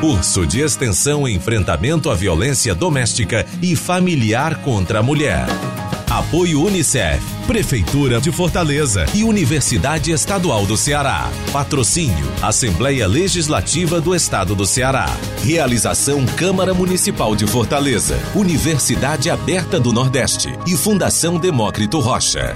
Curso de Extensão Enfrentamento à Violência Doméstica e Familiar contra a Mulher. Apoio Unicef, Prefeitura de Fortaleza e Universidade Estadual do Ceará. Patrocínio Assembleia Legislativa do Estado do Ceará. Realização Câmara Municipal de Fortaleza, Universidade Aberta do Nordeste e Fundação Demócrito Rocha.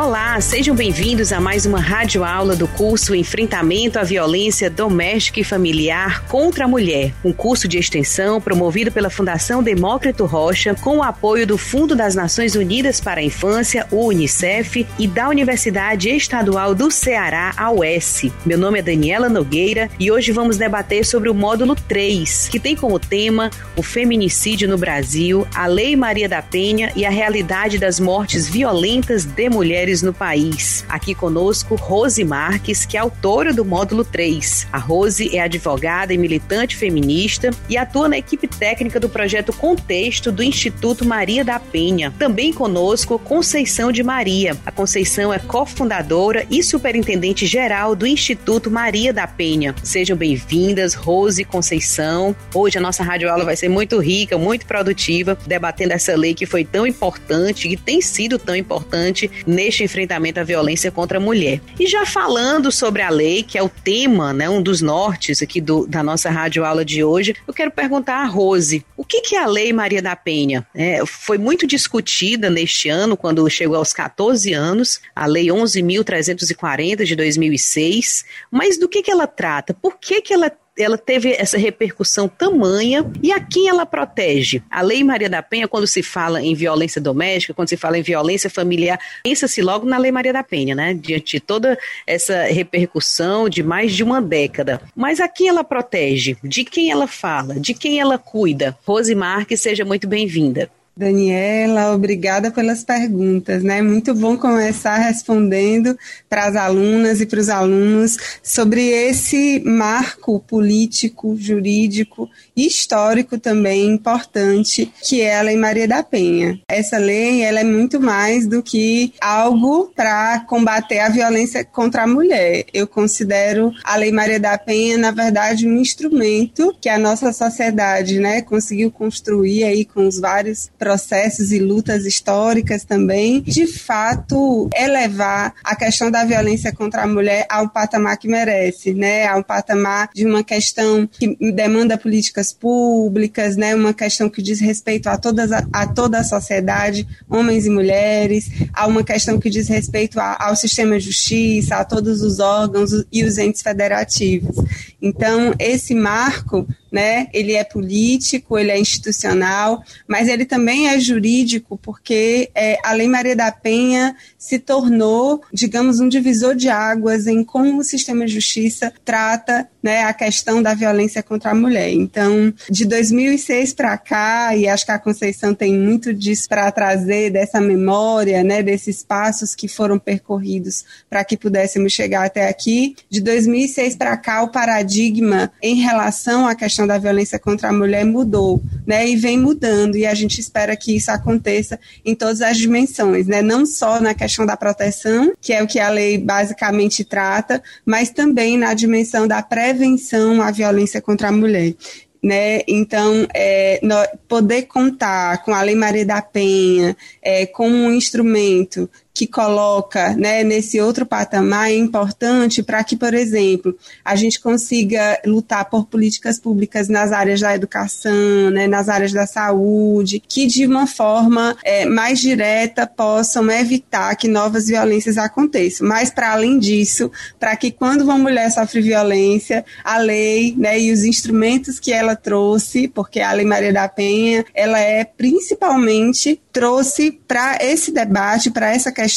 Olá, sejam bem-vindos a mais uma rádio aula do curso Enfrentamento à Violência Doméstica e Familiar contra a Mulher, um curso de extensão promovido pela Fundação Demócrito Rocha com o apoio do Fundo das Nações Unidas para a Infância, o UNICEF, e da Universidade Estadual do Ceará, a UES. Meu nome é Daniela Nogueira e hoje vamos debater sobre o módulo 3, que tem como tema o feminicídio no Brasil, a Lei Maria da Penha e a realidade das mortes violentas de mulheres mulheres no país. Aqui conosco, Rose Marques, que é autora do módulo 3. A Rose é advogada e militante feminista e atua na equipe técnica do projeto Contexto do Instituto Maria da Penha. Também conosco, Conceição de Maria. A Conceição é cofundadora e superintendente geral do Instituto Maria da Penha. Sejam bem-vindas, Rose e Conceição. Hoje a nossa rádio aula vai ser muito rica, muito produtiva, debatendo essa lei que foi tão importante e tem sido tão importante neste enfrentamento à violência contra a mulher. E já falando sobre a lei, que é o tema, né, um dos nortes aqui do, da nossa rádio aula de hoje, eu quero perguntar a Rose, o que, que é a Lei Maria da Penha? É, foi muito discutida neste ano, quando chegou aos 14 anos, a Lei 11.340 de 2006, mas do que, que ela trata? Por que, que ela ela teve essa repercussão tamanha e a quem ela protege? A Lei Maria da Penha, quando se fala em violência doméstica, quando se fala em violência familiar, pensa-se logo na Lei Maria da Penha, né? Diante de toda essa repercussão de mais de uma década. Mas a quem ela protege? De quem ela fala? De quem ela cuida? Rose Marques, seja muito bem-vinda. Daniela, obrigada pelas perguntas, né? Muito bom começar respondendo para as alunas e para os alunos sobre esse marco político, jurídico e histórico também importante que é a Lei Maria da Penha. Essa lei, ela é muito mais do que algo para combater a violência contra a mulher. Eu considero a Lei Maria da Penha, na verdade, um instrumento que a nossa sociedade, né, conseguiu construir aí com os vários processos e lutas históricas também, de fato elevar a questão da violência contra a mulher ao patamar que merece, né? Ao patamar de uma questão que demanda políticas públicas, né? Uma questão que diz respeito a todas a, a toda a sociedade, homens e mulheres, a uma questão que diz respeito a, ao sistema de justiça, a todos os órgãos e os entes federativos. Então, esse marco né? Ele é político, ele é institucional, mas ele também é jurídico, porque é, a Lei Maria da Penha se tornou, digamos, um divisor de águas em como o sistema de justiça trata né, a questão da violência contra a mulher. Então, de 2006 para cá, e acho que a Conceição tem muito disso para trazer, dessa memória, né, desses passos que foram percorridos para que pudéssemos chegar até aqui, de 2006 para cá, o paradigma em relação à questão da violência contra a mulher mudou, né, e vem mudando, e a gente espera que isso aconteça em todas as dimensões, né, não só na questão da proteção, que é o que a lei basicamente trata, mas também na dimensão da pré prevenção à violência contra a mulher. Né? Então, é, poder contar com a Lei Maria da Penha é, como um instrumento que coloca né, nesse outro patamar é importante para que, por exemplo, a gente consiga lutar por políticas públicas nas áreas da educação, né, nas áreas da saúde, que de uma forma é, mais direta possam evitar que novas violências aconteçam. Mas, para além disso, para que quando uma mulher sofre violência, a lei né, e os instrumentos que ela trouxe, porque a Lei Maria da Penha, ela é principalmente trouxe para esse debate, para essa questão,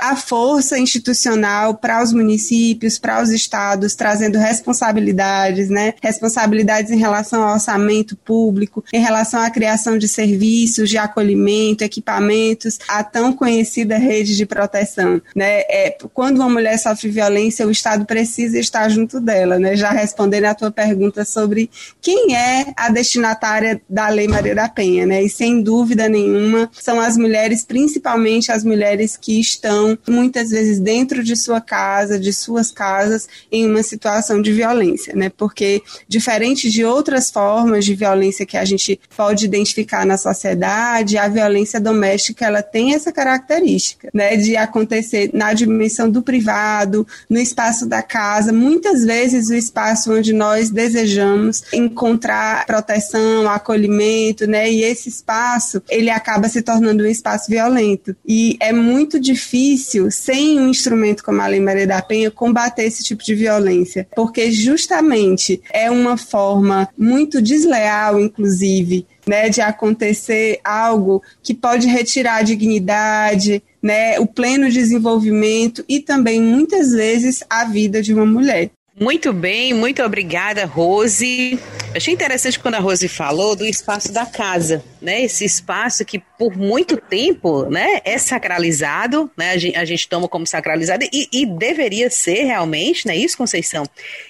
a força institucional para os municípios, para os estados, trazendo responsabilidades, né? Responsabilidades em relação ao orçamento público, em relação à criação de serviços de acolhimento, equipamentos, a tão conhecida rede de proteção, né? É, quando uma mulher sofre violência, o Estado precisa estar junto dela, né? Já respondendo à tua pergunta sobre quem é a destinatária da Lei Maria da Penha, né? E sem dúvida nenhuma são as mulheres, principalmente as mulheres que estão muitas vezes dentro de sua casa, de suas casas, em uma situação de violência, né? Porque diferente de outras formas de violência que a gente pode identificar na sociedade, a violência doméstica ela tem essa característica, né, de acontecer na dimensão do privado, no espaço da casa, muitas vezes o espaço onde nós desejamos encontrar proteção, acolhimento, né? E esse espaço, ele acaba se tornando um espaço violento. E é muito difícil, sem um instrumento como a Lei Maria da Penha, combater esse tipo de violência, porque justamente é uma forma muito desleal, inclusive, né, de acontecer algo que pode retirar a dignidade, né, o pleno desenvolvimento e também muitas vezes a vida de uma mulher. Muito bem, muito obrigada, Rose. Achei interessante quando a Rose falou do espaço da casa, né? Esse espaço que por muito tempo, né, é sacralizado, né? A gente, a gente toma como sacralizado e, e, deveria ser realmente, né? Isso, Conceição.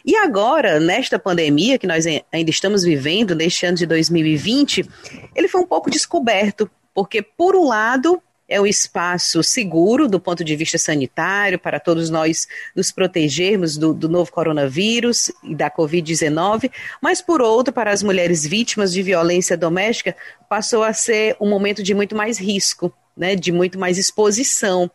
E agora, nesta pandemia que nós ainda estamos vivendo, neste ano de 2020, ele foi um pouco descoberto, porque por um lado é um espaço seguro do ponto de vista sanitário para todos nós nos protegermos do, do novo coronavírus e da Covid-19, mas por outro, para as mulheres vítimas de violência doméstica, passou a ser um momento de muito mais risco, né, de muito mais exposição.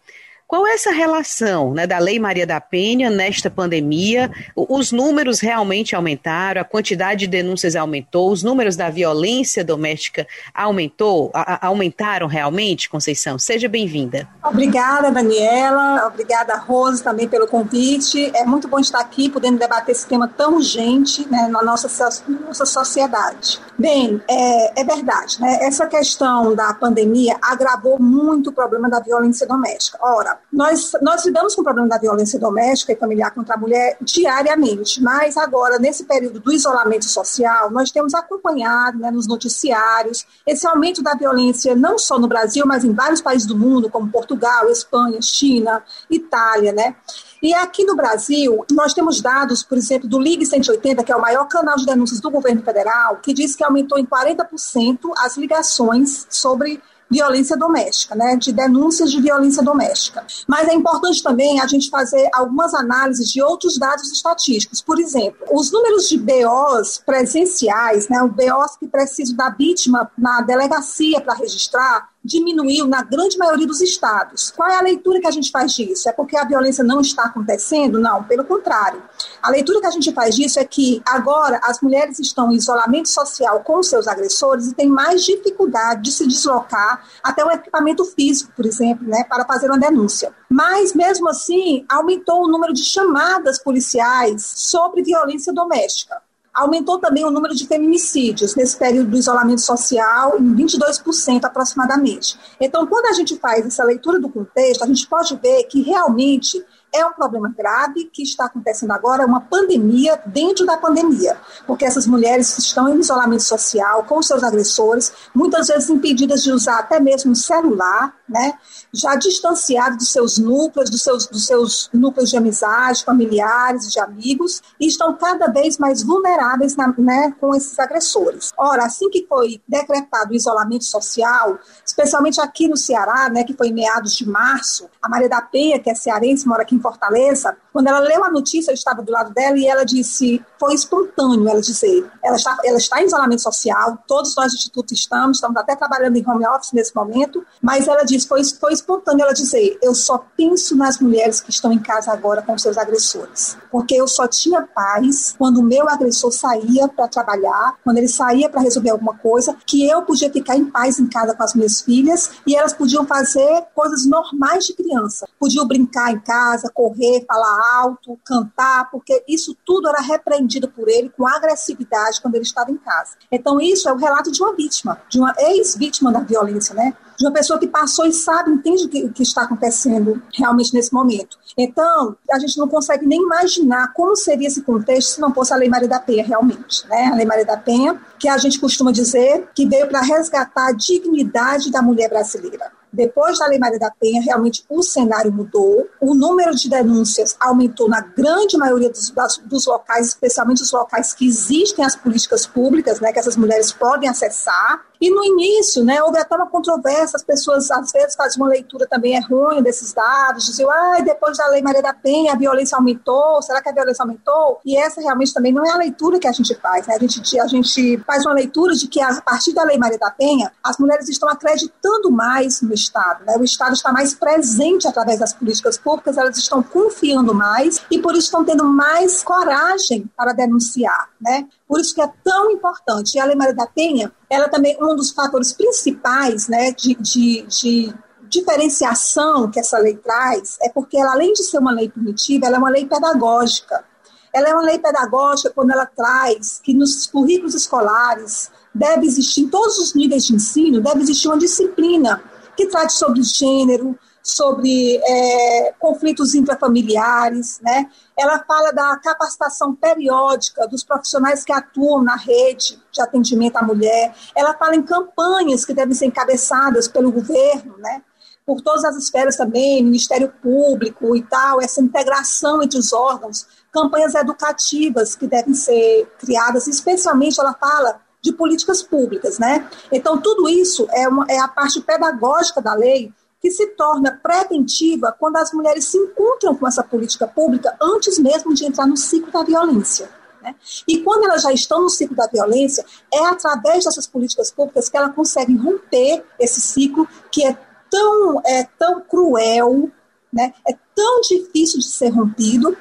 Qual é essa relação né, da Lei Maria da Penha nesta pandemia? Os números realmente aumentaram, a quantidade de denúncias aumentou, os números da violência doméstica aumentou, a, aumentaram realmente, Conceição? Seja bem-vinda. Obrigada, Daniela. Obrigada, Rose, também pelo convite. É muito bom estar aqui, podendo debater esse tema tão urgente né, na nossa, nossa sociedade. Bem, é, é verdade, né? Essa questão da pandemia agravou muito o problema da violência doméstica. Ora, nós, nós lidamos com o problema da violência doméstica e familiar contra a mulher diariamente, mas agora, nesse período do isolamento social, nós temos acompanhado né, nos noticiários esse aumento da violência, não só no Brasil, mas em vários países do mundo, como Portugal, Espanha, China, Itália, né? E aqui no Brasil, nós temos dados, por exemplo, do Ligue 180, que é o maior canal de denúncias do governo federal, que diz que aumentou em 40% as ligações sobre violência doméstica, né, de denúncias de violência doméstica. Mas é importante também a gente fazer algumas análises de outros dados estatísticos. Por exemplo, os números de BOs presenciais, né, o BOs que precisam da vítima na delegacia para registrar, diminuiu na grande maioria dos estados. Qual é a leitura que a gente faz disso? É porque a violência não está acontecendo? Não, pelo contrário. A leitura que a gente faz disso é que agora as mulheres estão em isolamento social com seus agressores e têm mais dificuldade de se deslocar até o equipamento físico, por exemplo, né, para fazer uma denúncia. Mas, mesmo assim, aumentou o número de chamadas policiais sobre violência doméstica. Aumentou também o número de feminicídios nesse período do isolamento social em 22% aproximadamente. Então, quando a gente faz essa leitura do contexto, a gente pode ver que realmente é um problema grave que está acontecendo agora, uma pandemia dentro da pandemia, porque essas mulheres estão em isolamento social com seus agressores, muitas vezes impedidas de usar até mesmo o celular, né? já distanciadas dos seus núcleos, dos seus, dos seus núcleos de amizade, familiares, de amigos, e estão cada vez mais vulneráveis na, né, com esses agressores. Ora, assim que foi decretado o isolamento social, especialmente aqui no Ceará, né, que foi em meados de março, a Maria da Penha, que é cearense, mora aqui em Fortaleza, quando ela leu a notícia, eu estava do lado dela e ela disse, foi espontâneo ela dizer, ela está, ela está em isolamento social, todos nós do Instituto estamos, estamos até trabalhando em home office nesse momento, mas ela disse, foi, foi espontâneo ela dizer, eu só penso nas mulheres que estão em casa agora com seus agressores, porque eu só tinha paz quando o meu agressor saía para trabalhar, quando ele saía para resolver alguma coisa, que eu podia ficar em paz em casa com as minhas filhas e elas podiam fazer coisas normais de criança, podiam brincar em casa, correr, falar alto, cantar, porque isso tudo era repreendido por ele com agressividade quando ele estava em casa. Então isso é o relato de uma vítima, de uma ex-vítima da violência, né? De uma pessoa que passou e sabe, entende o que, o que está acontecendo realmente nesse momento. Então, a gente não consegue nem imaginar como seria esse contexto se não fosse a Lei Maria da Penha realmente, né? A Lei Maria da Penha, que a gente costuma dizer que veio para resgatar a dignidade da mulher brasileira depois da Lei Maria da Penha, realmente o cenário mudou, o número de denúncias aumentou na grande maioria dos, das, dos locais, especialmente os locais que existem as políticas públicas, né, que essas mulheres podem acessar. E no início, né, houve até uma controvérsia, as pessoas às vezes fazem uma leitura também errônea desses dados, diziam, ah, depois da Lei Maria da Penha a violência aumentou, será que a violência aumentou? E essa realmente também não é a leitura que a gente faz, né? A gente, a gente faz uma leitura de que a partir da Lei Maria da Penha, as mulheres estão acreditando mais no Estado, né? O Estado está mais presente através das políticas públicas, elas estão confiando mais e por isso estão tendo mais coragem para denunciar, né? Por isso que é tão importante. E a Lei Maria da Penha, ela também um dos fatores principais né, de, de, de diferenciação que essa lei traz é porque ela, além de ser uma lei punitiva, ela é uma lei pedagógica. Ela é uma lei pedagógica quando ela traz que nos currículos escolares deve existir, em todos os níveis de ensino, deve existir uma disciplina que trate sobre gênero, sobre é, conflitos intrafamiliares, né? Ela fala da capacitação periódica dos profissionais que atuam na rede de atendimento à mulher. Ela fala em campanhas que devem ser encabeçadas pelo governo, né? Por todas as esferas também, Ministério Público e tal, essa integração entre os órgãos, campanhas educativas que devem ser criadas, especialmente ela fala de políticas públicas, né? Então, tudo isso é, uma, é a parte pedagógica da lei que se torna preventiva quando as mulheres se encontram com essa política pública antes mesmo de entrar no ciclo da violência. Né? E quando elas já estão no ciclo da violência, é através dessas políticas públicas que elas conseguem romper esse ciclo que é tão, é, tão cruel, né? é tão difícil de ser rompido,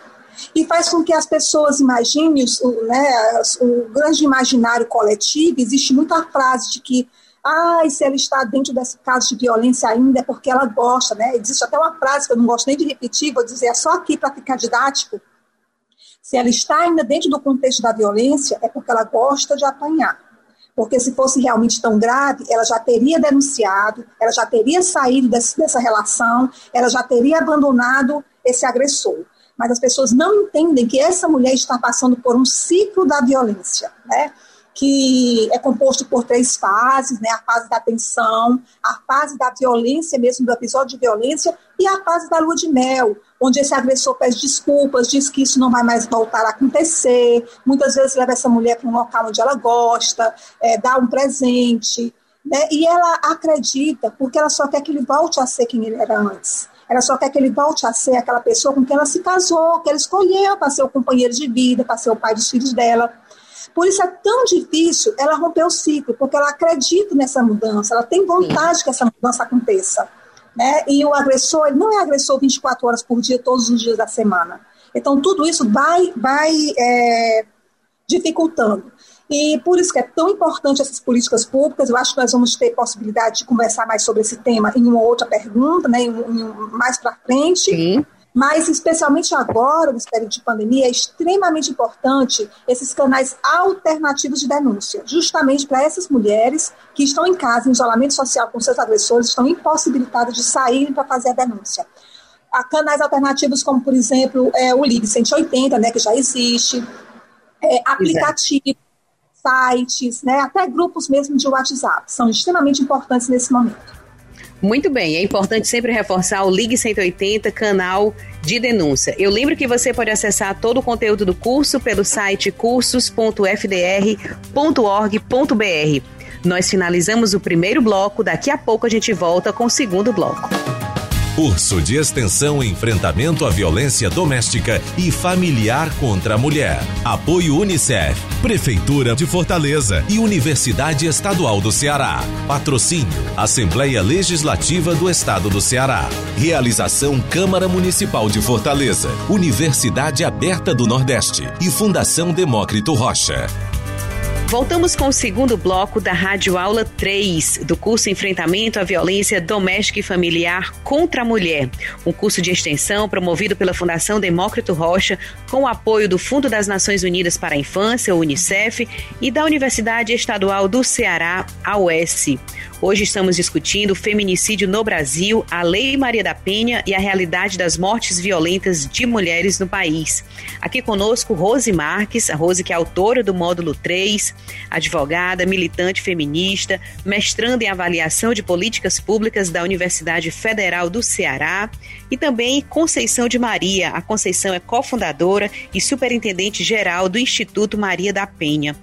e faz com que as pessoas imaginem o, né, o grande imaginário coletivo. Existe muita frase de que ah, se ela está dentro desse caso de violência ainda é porque ela gosta, né? Existe até uma frase que eu não gosto nem de repetir, vou dizer é só aqui para ficar didático. Se ela está ainda dentro do contexto da violência, é porque ela gosta de apanhar. Porque se fosse realmente tão grave, ela já teria denunciado, ela já teria saído desse, dessa relação, ela já teria abandonado esse agressor. Mas as pessoas não entendem que essa mulher está passando por um ciclo da violência, né? Que é composto por três fases, né? A fase da tensão, a fase da violência mesmo, do episódio de violência, e a fase da lua de mel, onde esse agressor pede desculpas, diz que isso não vai mais voltar a acontecer, muitas vezes leva essa mulher para um local onde ela gosta, é, dá um presente, né? E ela acredita, porque ela só quer que ele volte a ser quem ele era antes. Ela só quer que ele volte a ser aquela pessoa com quem ela se casou, que ela escolheu para ser o companheiro de vida, para ser o pai dos filhos dela. Por isso é tão difícil ela romper o ciclo, porque ela acredita nessa mudança, ela tem vontade Sim. que essa mudança aconteça. Né? E o agressor, ele não é agressor 24 horas por dia, todos os dias da semana. Então, tudo isso vai, vai é, dificultando. E por isso que é tão importante essas políticas públicas. Eu acho que nós vamos ter possibilidade de conversar mais sobre esse tema em uma outra pergunta, né, em, em, mais para frente. Sim. Mas, especialmente agora, nesse período de pandemia, é extremamente importante esses canais alternativos de denúncia, justamente para essas mulheres que estão em casa, em isolamento social com seus agressores, estão impossibilitadas de saírem para fazer a denúncia. Há canais alternativos, como, por exemplo, é, o Ligue 180, né, que já existe, é, aplicativos, sites, né, até grupos mesmo de WhatsApp, são extremamente importantes nesse momento. Muito bem, é importante sempre reforçar o Ligue 180, canal de denúncia. Eu lembro que você pode acessar todo o conteúdo do curso pelo site cursos.fdr.org.br. Nós finalizamos o primeiro bloco, daqui a pouco a gente volta com o segundo bloco. Curso de extensão Enfrentamento à Violência Doméstica e Familiar contra a Mulher. Apoio Unicef, Prefeitura de Fortaleza e Universidade Estadual do Ceará. Patrocínio Assembleia Legislativa do Estado do Ceará. Realização Câmara Municipal de Fortaleza, Universidade Aberta do Nordeste e Fundação Demócrito Rocha. Voltamos com o segundo bloco da Rádio Aula 3 do curso Enfrentamento à Violência Doméstica e Familiar contra a Mulher, um curso de extensão promovido pela Fundação Demócrito Rocha com o apoio do Fundo das Nações Unidas para a Infância, o UNICEF, e da Universidade Estadual do Ceará, a UES. Hoje estamos discutindo o feminicídio no Brasil, a Lei Maria da Penha e a realidade das mortes violentas de mulheres no país. Aqui conosco Rose Marques, a Rose que é autora do módulo 3, advogada, militante feminista, mestrando em avaliação de políticas públicas da Universidade Federal do Ceará e também Conceição de Maria. A Conceição é cofundadora e superintendente geral do Instituto Maria da Penha.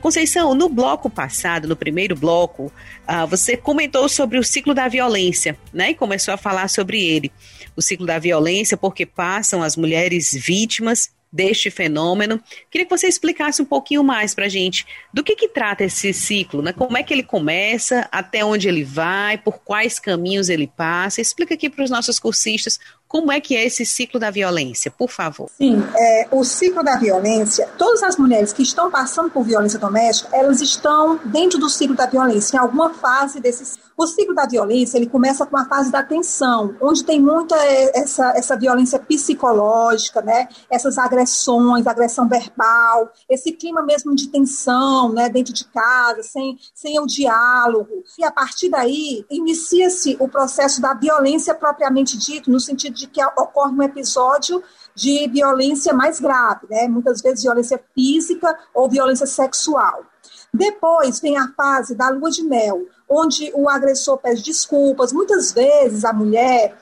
Conceição, no bloco passado, no primeiro bloco, uh, você comentou sobre o ciclo da violência, né? E começou a falar sobre ele. O ciclo da violência, porque passam as mulheres vítimas deste fenômeno. Queria que você explicasse um pouquinho mais para a gente do que, que trata esse ciclo, né? Como é que ele começa, até onde ele vai, por quais caminhos ele passa. Explica aqui para os nossos cursistas como é que é esse ciclo da violência, por favor? Sim, é, o ciclo da violência, todas as mulheres que estão passando por violência doméstica, elas estão dentro do ciclo da violência, em alguma fase desse ciclo. O ciclo da violência, ele começa com a fase da tensão, onde tem muita é, essa, essa violência psicológica, né? Essas agressões, agressão verbal, esse clima mesmo de tensão, né? Dentro de casa, sem, sem o diálogo. E a partir daí, inicia-se o processo da violência propriamente dito, no sentido de que ocorre um episódio de violência mais grave, né? muitas vezes violência física ou violência sexual. Depois vem a fase da lua de mel, onde o agressor pede desculpas. Muitas vezes a mulher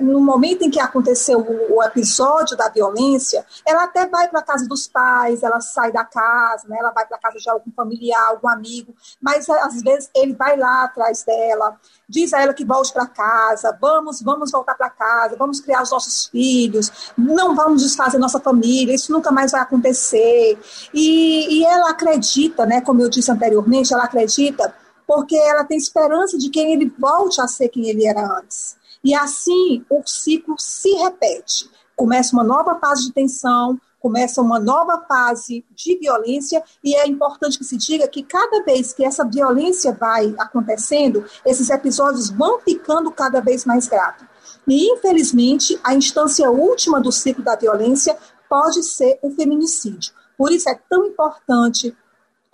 no momento em que aconteceu o, episódio da violência, ela até vai para a casa dos pais, ela sai da casa, né, ela vai para a casa de algum familiar, algum amigo, mas às vezes ele vai lá atrás dela, diz a ela que volte para casa, vamos, vamos voltar para casa, vamos criar os nossos filhos, não vamos desfazer nossa família, isso nunca mais vai acontecer. E, e ela acredita, né, como eu disse anteriormente, ela acredita porque ela tem esperança de que ele volte a ser quem ele era antes. E assim o ciclo se repete. Começa uma nova fase de tensão, começa uma nova fase de violência, e é importante que se diga que cada vez que essa violência vai acontecendo, esses episódios vão ficando cada vez mais graves. E, infelizmente, a instância última do ciclo da violência pode ser o feminicídio. Por isso é tão importante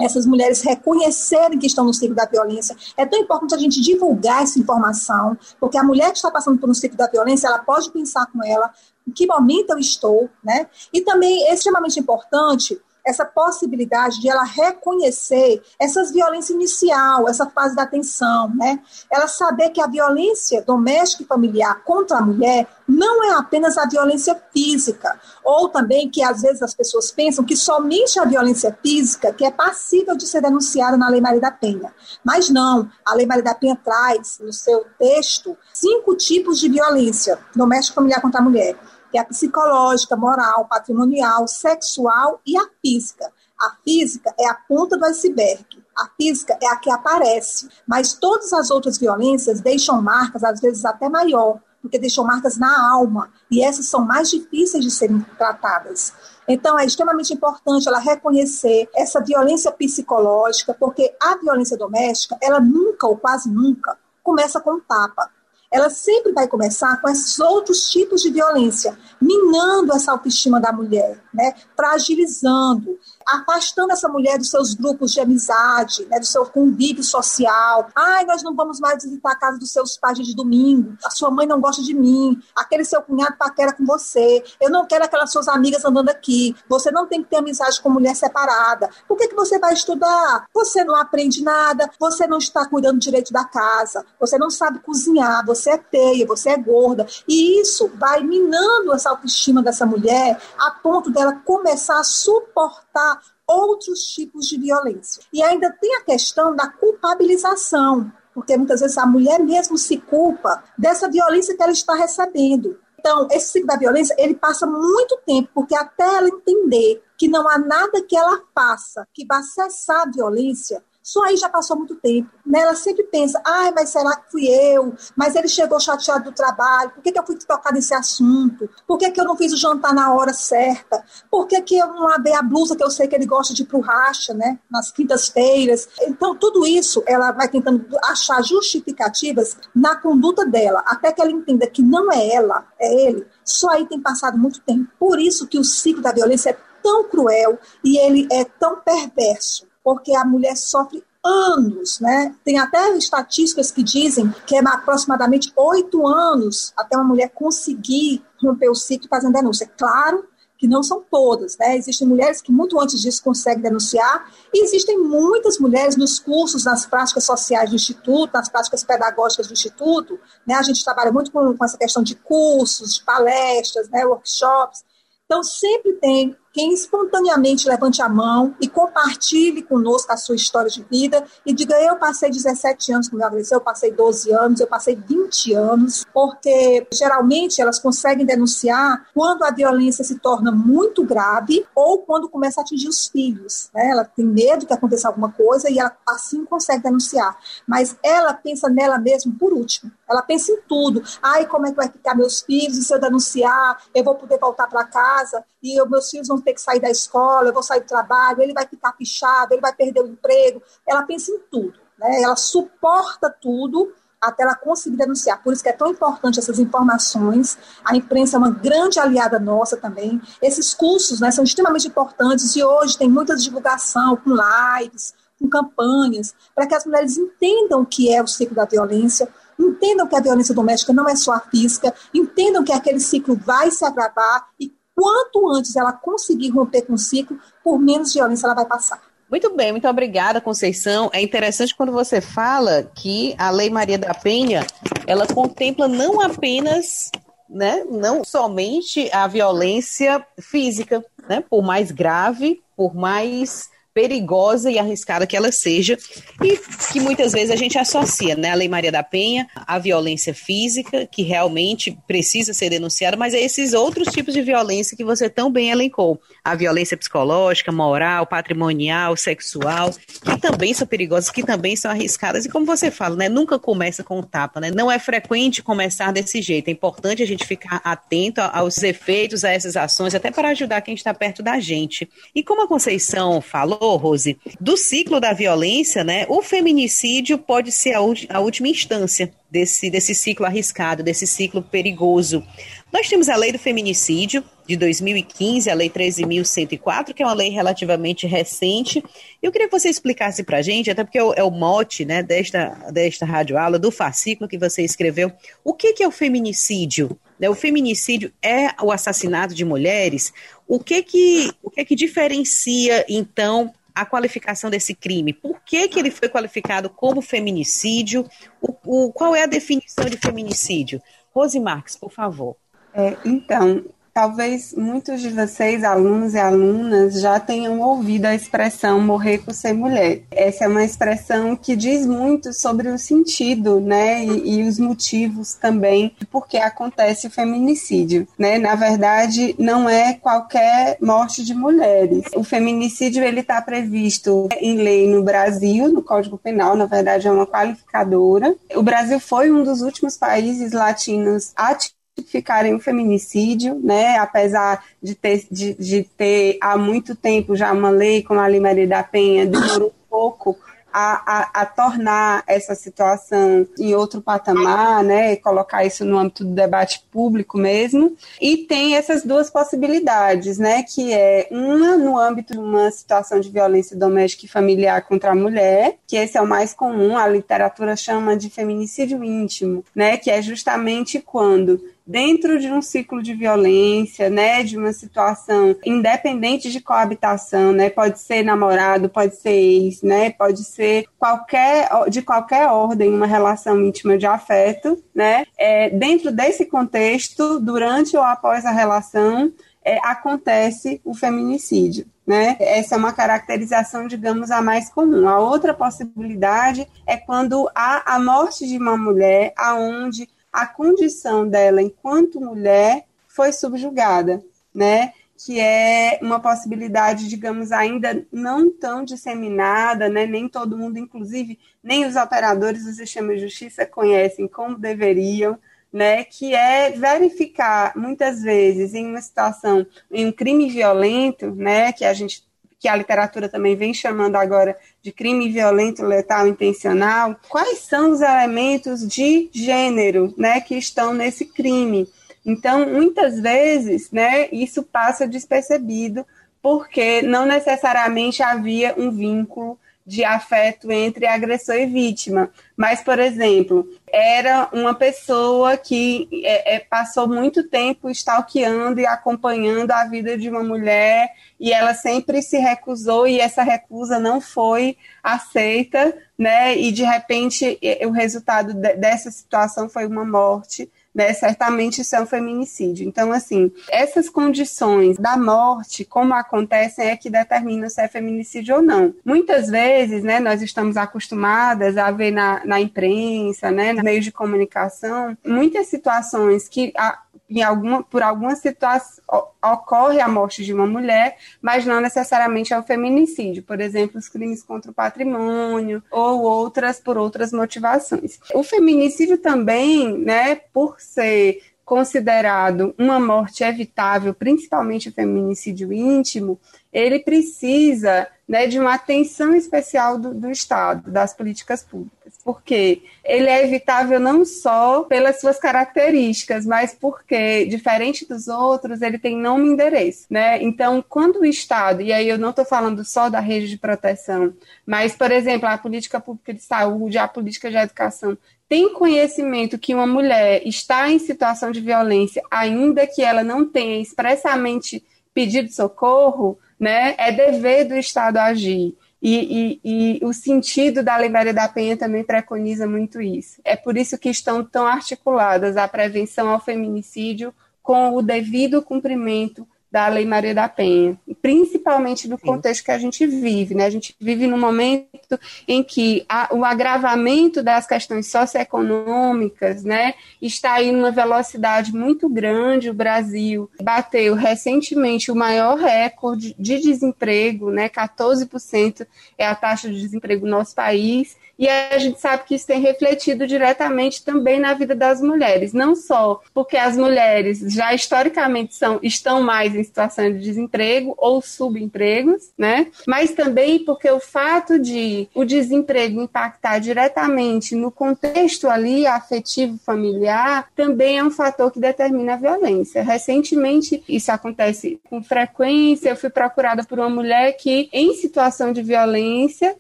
essas mulheres reconhecerem que estão no ciclo da violência. É tão importante a gente divulgar essa informação, porque a mulher que está passando por um ciclo da violência, ela pode pensar com ela em que momento eu estou, né? E também é extremamente importante essa possibilidade de ela reconhecer essas violências inicial, essa fase da atenção, né? Ela saber que a violência doméstica e familiar contra a mulher não é apenas a violência física, ou também que às vezes as pessoas pensam que somente a violência física que é passível de ser denunciada na Lei Maria da Penha. Mas não, a Lei Maria da Penha traz no seu texto cinco tipos de violência doméstica e familiar contra a mulher que é a psicológica, moral, patrimonial, sexual e a física. A física é a ponta do iceberg. A física é a que aparece, mas todas as outras violências deixam marcas, às vezes até maior, porque deixam marcas na alma, e essas são mais difíceis de serem tratadas. Então, é extremamente importante ela reconhecer essa violência psicológica, porque a violência doméstica, ela nunca ou quase nunca começa com tapa ela sempre vai começar com esses outros tipos de violência, minando essa autoestima da mulher, né? fragilizando, afastando essa mulher dos seus grupos de amizade, né? do seu convívio social. Ai, nós não vamos mais visitar a casa dos seus pais de domingo, a sua mãe não gosta de mim, aquele seu cunhado paquera com você, eu não quero aquelas suas amigas andando aqui, você não tem que ter amizade com mulher separada. Por que, que você vai estudar? Você não aprende nada, você não está cuidando direito da casa, você não sabe cozinhar, você é feia, você é gorda. E isso vai minando essa autoestima dessa mulher a ponto dela começar a suportar outros tipos de violência. E ainda tem a questão da culpabilização, porque muitas vezes a mulher mesmo se culpa dessa violência que ela está recebendo. Então, esse ciclo da violência, ele passa muito tempo, porque até ela entender que não há nada que ela faça que vá cessar a violência, isso aí já passou muito tempo. Né? Ela sempre pensa, ai, mas será que fui eu? Mas ele chegou chateado do trabalho, por que, que eu fui tocar nesse assunto? Por que, que eu não fiz o jantar na hora certa? Por que, que eu não lavei a blusa que eu sei que ele gosta de ir pro racha, né? Nas quintas-feiras. Então, tudo isso ela vai tentando achar justificativas na conduta dela, até que ela entenda que não é ela, é ele. Só aí tem passado muito tempo. Por isso que o ciclo da violência é tão cruel e ele é tão perverso porque a mulher sofre anos, né? Tem até estatísticas que dizem que é aproximadamente oito anos até uma mulher conseguir romper o ciclo fazendo denúncia. Claro que não são todas, né? Existem mulheres que muito antes disso conseguem denunciar, e existem muitas mulheres nos cursos, nas práticas sociais do Instituto, nas práticas pedagógicas do Instituto, né? A gente trabalha muito com, com essa questão de cursos, de palestras, né? workshops. Então, sempre tem quem espontaneamente levante a mão e compartilhe conosco a sua história de vida e diga: Eu passei 17 anos com meu agressor, eu passei 12 anos, eu passei 20 anos, porque geralmente elas conseguem denunciar quando a violência se torna muito grave ou quando começa a atingir os filhos. Né? Ela tem medo que aconteça alguma coisa e ela assim consegue denunciar. Mas ela pensa nela mesma por último. Ela pensa em tudo. Ai, como é que vai ficar meus filhos? E se eu denunciar, eu vou poder voltar para casa e meus filhos vão ter que sair da escola, eu vou sair do trabalho, ele vai ficar pichado, ele vai perder o emprego. Ela pensa em tudo, né? Ela suporta tudo até ela conseguir denunciar. Por isso que é tão importante essas informações. A imprensa é uma grande aliada nossa também. Esses cursos né, são extremamente importantes e hoje tem muita divulgação com lives, com campanhas, para que as mulheres entendam o que é o ciclo da violência, entendam que a violência doméstica não é só a física, entendam que aquele ciclo vai se agravar e quanto antes ela conseguir romper com o ciclo, por menos violência ela vai passar. Muito bem, muito obrigada, Conceição. É interessante quando você fala que a Lei Maria da Penha, ela contempla não apenas, né, não somente a violência física, né, por mais grave, por mais perigosa e arriscada que ela seja, e que muitas vezes a gente associa, né, a Lei Maria da Penha, a violência física, que realmente precisa ser denunciada, mas é esses outros tipos de violência que você tão bem elencou, a violência psicológica, moral, patrimonial, sexual, que também são perigosas, que também são arriscadas, e como você fala, né, nunca começa com tapa, né, não é frequente começar desse jeito, é importante a gente ficar atento aos efeitos, a essas ações, até para ajudar quem está perto da gente. E como a Conceição falou, falou, Rose, do ciclo da violência, né, o feminicídio pode ser a, a última instância desse, desse ciclo arriscado, desse ciclo perigoso. Nós temos a lei do feminicídio de 2015, a lei 13.104, que é uma lei relativamente recente. Eu queria que você explicasse para a gente, até porque é o, é o mote né, desta, desta radioaula, do fascículo que você escreveu, o que, que é o feminicídio? Né, o feminicídio é o assassinato de mulheres? O que que, o que, que diferencia, então, a qualificação desse crime? Por que, que ele foi qualificado como feminicídio? O, o, qual é a definição de feminicídio? Rose Marques, por favor. É, então, Talvez muitos de vocês, alunos e alunas, já tenham ouvido a expressão morrer por ser mulher. Essa é uma expressão que diz muito sobre o sentido, né, e, e os motivos também de por que acontece o feminicídio, né? Na verdade, não é qualquer morte de mulheres. O feminicídio ele está previsto em lei no Brasil, no Código Penal, na verdade é uma qualificadora. O Brasil foi um dos últimos países latinos a tipificarem o feminicídio, né? Apesar de ter, de, de, ter há muito tempo já uma lei como a Lei Maria da Penha, demorou um pouco a, a, a, tornar essa situação em outro patamar, né, colocar isso no âmbito do debate público mesmo, e tem essas duas possibilidades, né, que é uma no âmbito de uma situação de violência doméstica e familiar contra a mulher, que esse é o mais comum, a literatura chama de feminicídio íntimo, né, que é justamente quando dentro de um ciclo de violência, né, de uma situação independente de coabitação, né, pode ser namorado, pode ser ex, né, pode ser qualquer de qualquer ordem uma relação íntima de afeto, né, é, dentro desse contexto, durante ou após a relação, é, acontece o feminicídio. Né? Essa é uma caracterização, digamos, a mais comum. A outra possibilidade é quando há a morte de uma mulher aonde a condição dela enquanto mulher foi subjugada, né? Que é uma possibilidade, digamos, ainda não tão disseminada, né? Nem todo mundo, inclusive, nem os operadores do sistema de justiça conhecem como deveriam, né? Que é verificar muitas vezes em uma situação, em um crime violento, né? Que a gente que a literatura também vem chamando agora de crime violento, letal, intencional, quais são os elementos de gênero, né, que estão nesse crime. Então, muitas vezes, né, isso passa despercebido, porque não necessariamente havia um vínculo de afeto entre agressor e vítima. Mas, por exemplo, era uma pessoa que é, é, passou muito tempo stalkeando e acompanhando a vida de uma mulher e ela sempre se recusou e essa recusa não foi aceita, né? E de repente o resultado dessa situação foi uma morte né, certamente isso é um feminicídio. Então, assim, essas condições da morte, como acontecem, é que determinam se é feminicídio ou não. Muitas vezes, né, nós estamos acostumadas a ver na, na imprensa, né, nos meios de comunicação, muitas situações que a, em alguma, por alguma situação ocorre a morte de uma mulher, mas não necessariamente é o feminicídio, por exemplo, os crimes contra o patrimônio ou outras por outras motivações. O feminicídio também, né, por ser considerado uma morte evitável, principalmente o feminicídio íntimo, ele precisa né, de uma atenção especial do, do, Estado, das políticas públicas, porque ele é evitável não só pelas suas características, mas porque, diferente dos outros, ele tem nome e endereço. Né? Então, quando o Estado, e aí eu não estou falando só da rede de proteção, mas, por exemplo, a política pública de saúde, a política de educação, tem conhecimento que uma mulher está em situação de violência, ainda que ela não tenha expressamente pedido socorro, né, é dever do Estado agir. E, e, e, o sentido da Lei Maria da Penha também preconiza muito isso. É por isso que estão tão articuladas a prevenção ao feminicídio com o devido cumprimento da Lei Maria da Penha, principalmente no contexto que a gente vive, né? A gente vive num momento em que a, o agravamento das questões socioeconômicas, né, está aí numa velocidade muito grande. O Brasil bateu recentemente o maior recorde de desemprego, né? 14% é a taxa de desemprego no nosso país. E a gente sabe que isso tem refletido diretamente também na vida das mulheres, não só porque as mulheres já historicamente são, estão mais em situação de desemprego ou subempregos, né? Mas também porque o fato de o desemprego impactar diretamente no contexto ali afetivo familiar também é um fator que determina a violência. Recentemente isso acontece com frequência. Eu fui procurada por uma mulher que em situação de violência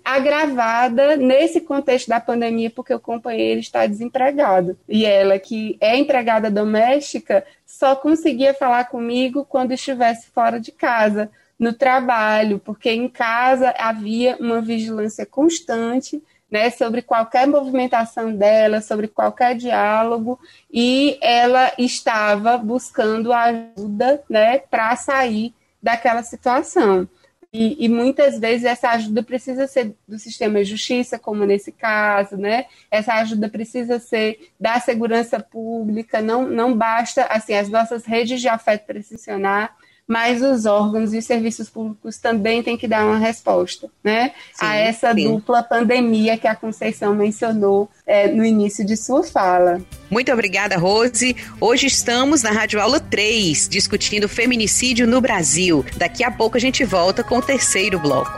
agravada nesse contexto da pandemia, porque o companheiro está desempregado. E ela, que é empregada doméstica, só conseguia falar comigo quando estivesse fora de casa, no trabalho, porque em casa havia uma vigilância constante né, sobre qualquer movimentação dela, sobre qualquer diálogo, e ela estava buscando ajuda né, para sair daquela situação. E, e, muitas vezes essa ajuda precisa ser do sistema de justiça, como nesse caso, né? Essa ajuda precisa ser da segurança pública, não, não basta, assim, as nossas redes de afeto precisam funcionar, mas os órgãos e os serviços públicos também têm que dar uma resposta né, sim, a essa sim. dupla pandemia que a Conceição mencionou é, no início de sua fala. Muito obrigada, Rose. Hoje estamos na Rádio Aula 3, discutindo feminicídio no Brasil. Daqui a pouco a gente volta com o terceiro bloco.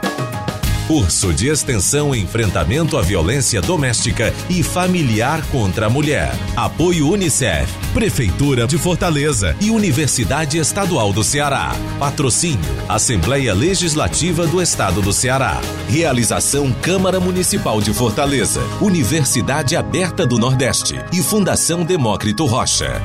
Curso de extensão Enfrentamento à Violência Doméstica e Familiar contra a Mulher. Apoio Unicef, Prefeitura de Fortaleza e Universidade Estadual do Ceará. Patrocínio Assembleia Legislativa do Estado do Ceará. Realização Câmara Municipal de Fortaleza, Universidade Aberta do Nordeste e Fundação Demócrito Rocha.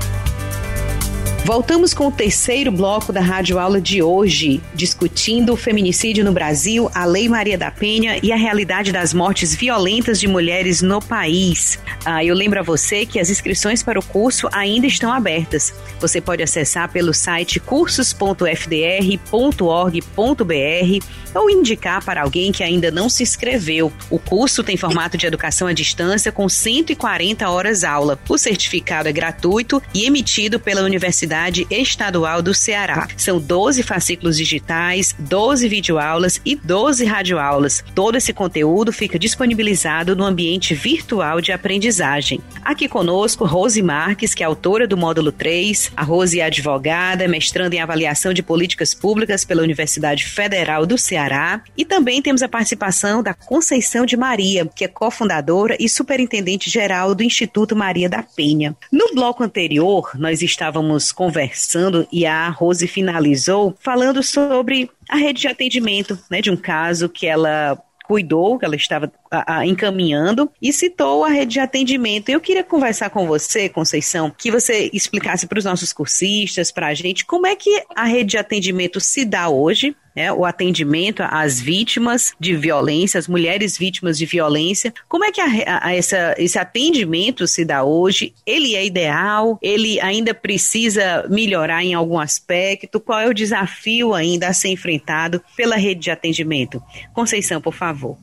Voltamos com o terceiro bloco da rádio aula de hoje, discutindo o feminicídio no Brasil, a Lei Maria da Penha e a realidade das mortes violentas de mulheres no país. Ah, eu lembro a você que as inscrições para o curso ainda estão abertas. Você pode acessar pelo site cursos.fdr.org.br ou indicar para alguém que ainda não se inscreveu. O curso tem formato de educação à distância com 140 horas aula. O certificado é gratuito e emitido pela Universidade Universidade Estadual do Ceará. São 12 fascículos digitais, 12 videoaulas e 12 radioaulas. Todo esse conteúdo fica disponibilizado no ambiente virtual de aprendizagem. Aqui conosco, Rose Marques, que é autora do módulo 3. A Rose é advogada, mestrando em avaliação de políticas públicas pela Universidade Federal do Ceará. E também temos a participação da Conceição de Maria, que é cofundadora e superintendente geral do Instituto Maria da Penha. No bloco anterior, nós estávamos conversando e a Rose finalizou falando sobre a rede de atendimento, né, de um caso que ela cuidou, que ela estava a, a, encaminhando, e citou a rede de atendimento. Eu queria conversar com você, Conceição, que você explicasse para os nossos cursistas, para a gente, como é que a rede de atendimento se dá hoje, né, o atendimento às vítimas de violência, as mulheres vítimas de violência. Como é que a, a, essa, esse atendimento se dá hoje? Ele é ideal? Ele ainda precisa melhorar em algum aspecto? Qual é o desafio ainda a ser enfrentado pela rede de atendimento? Conceição, por favor.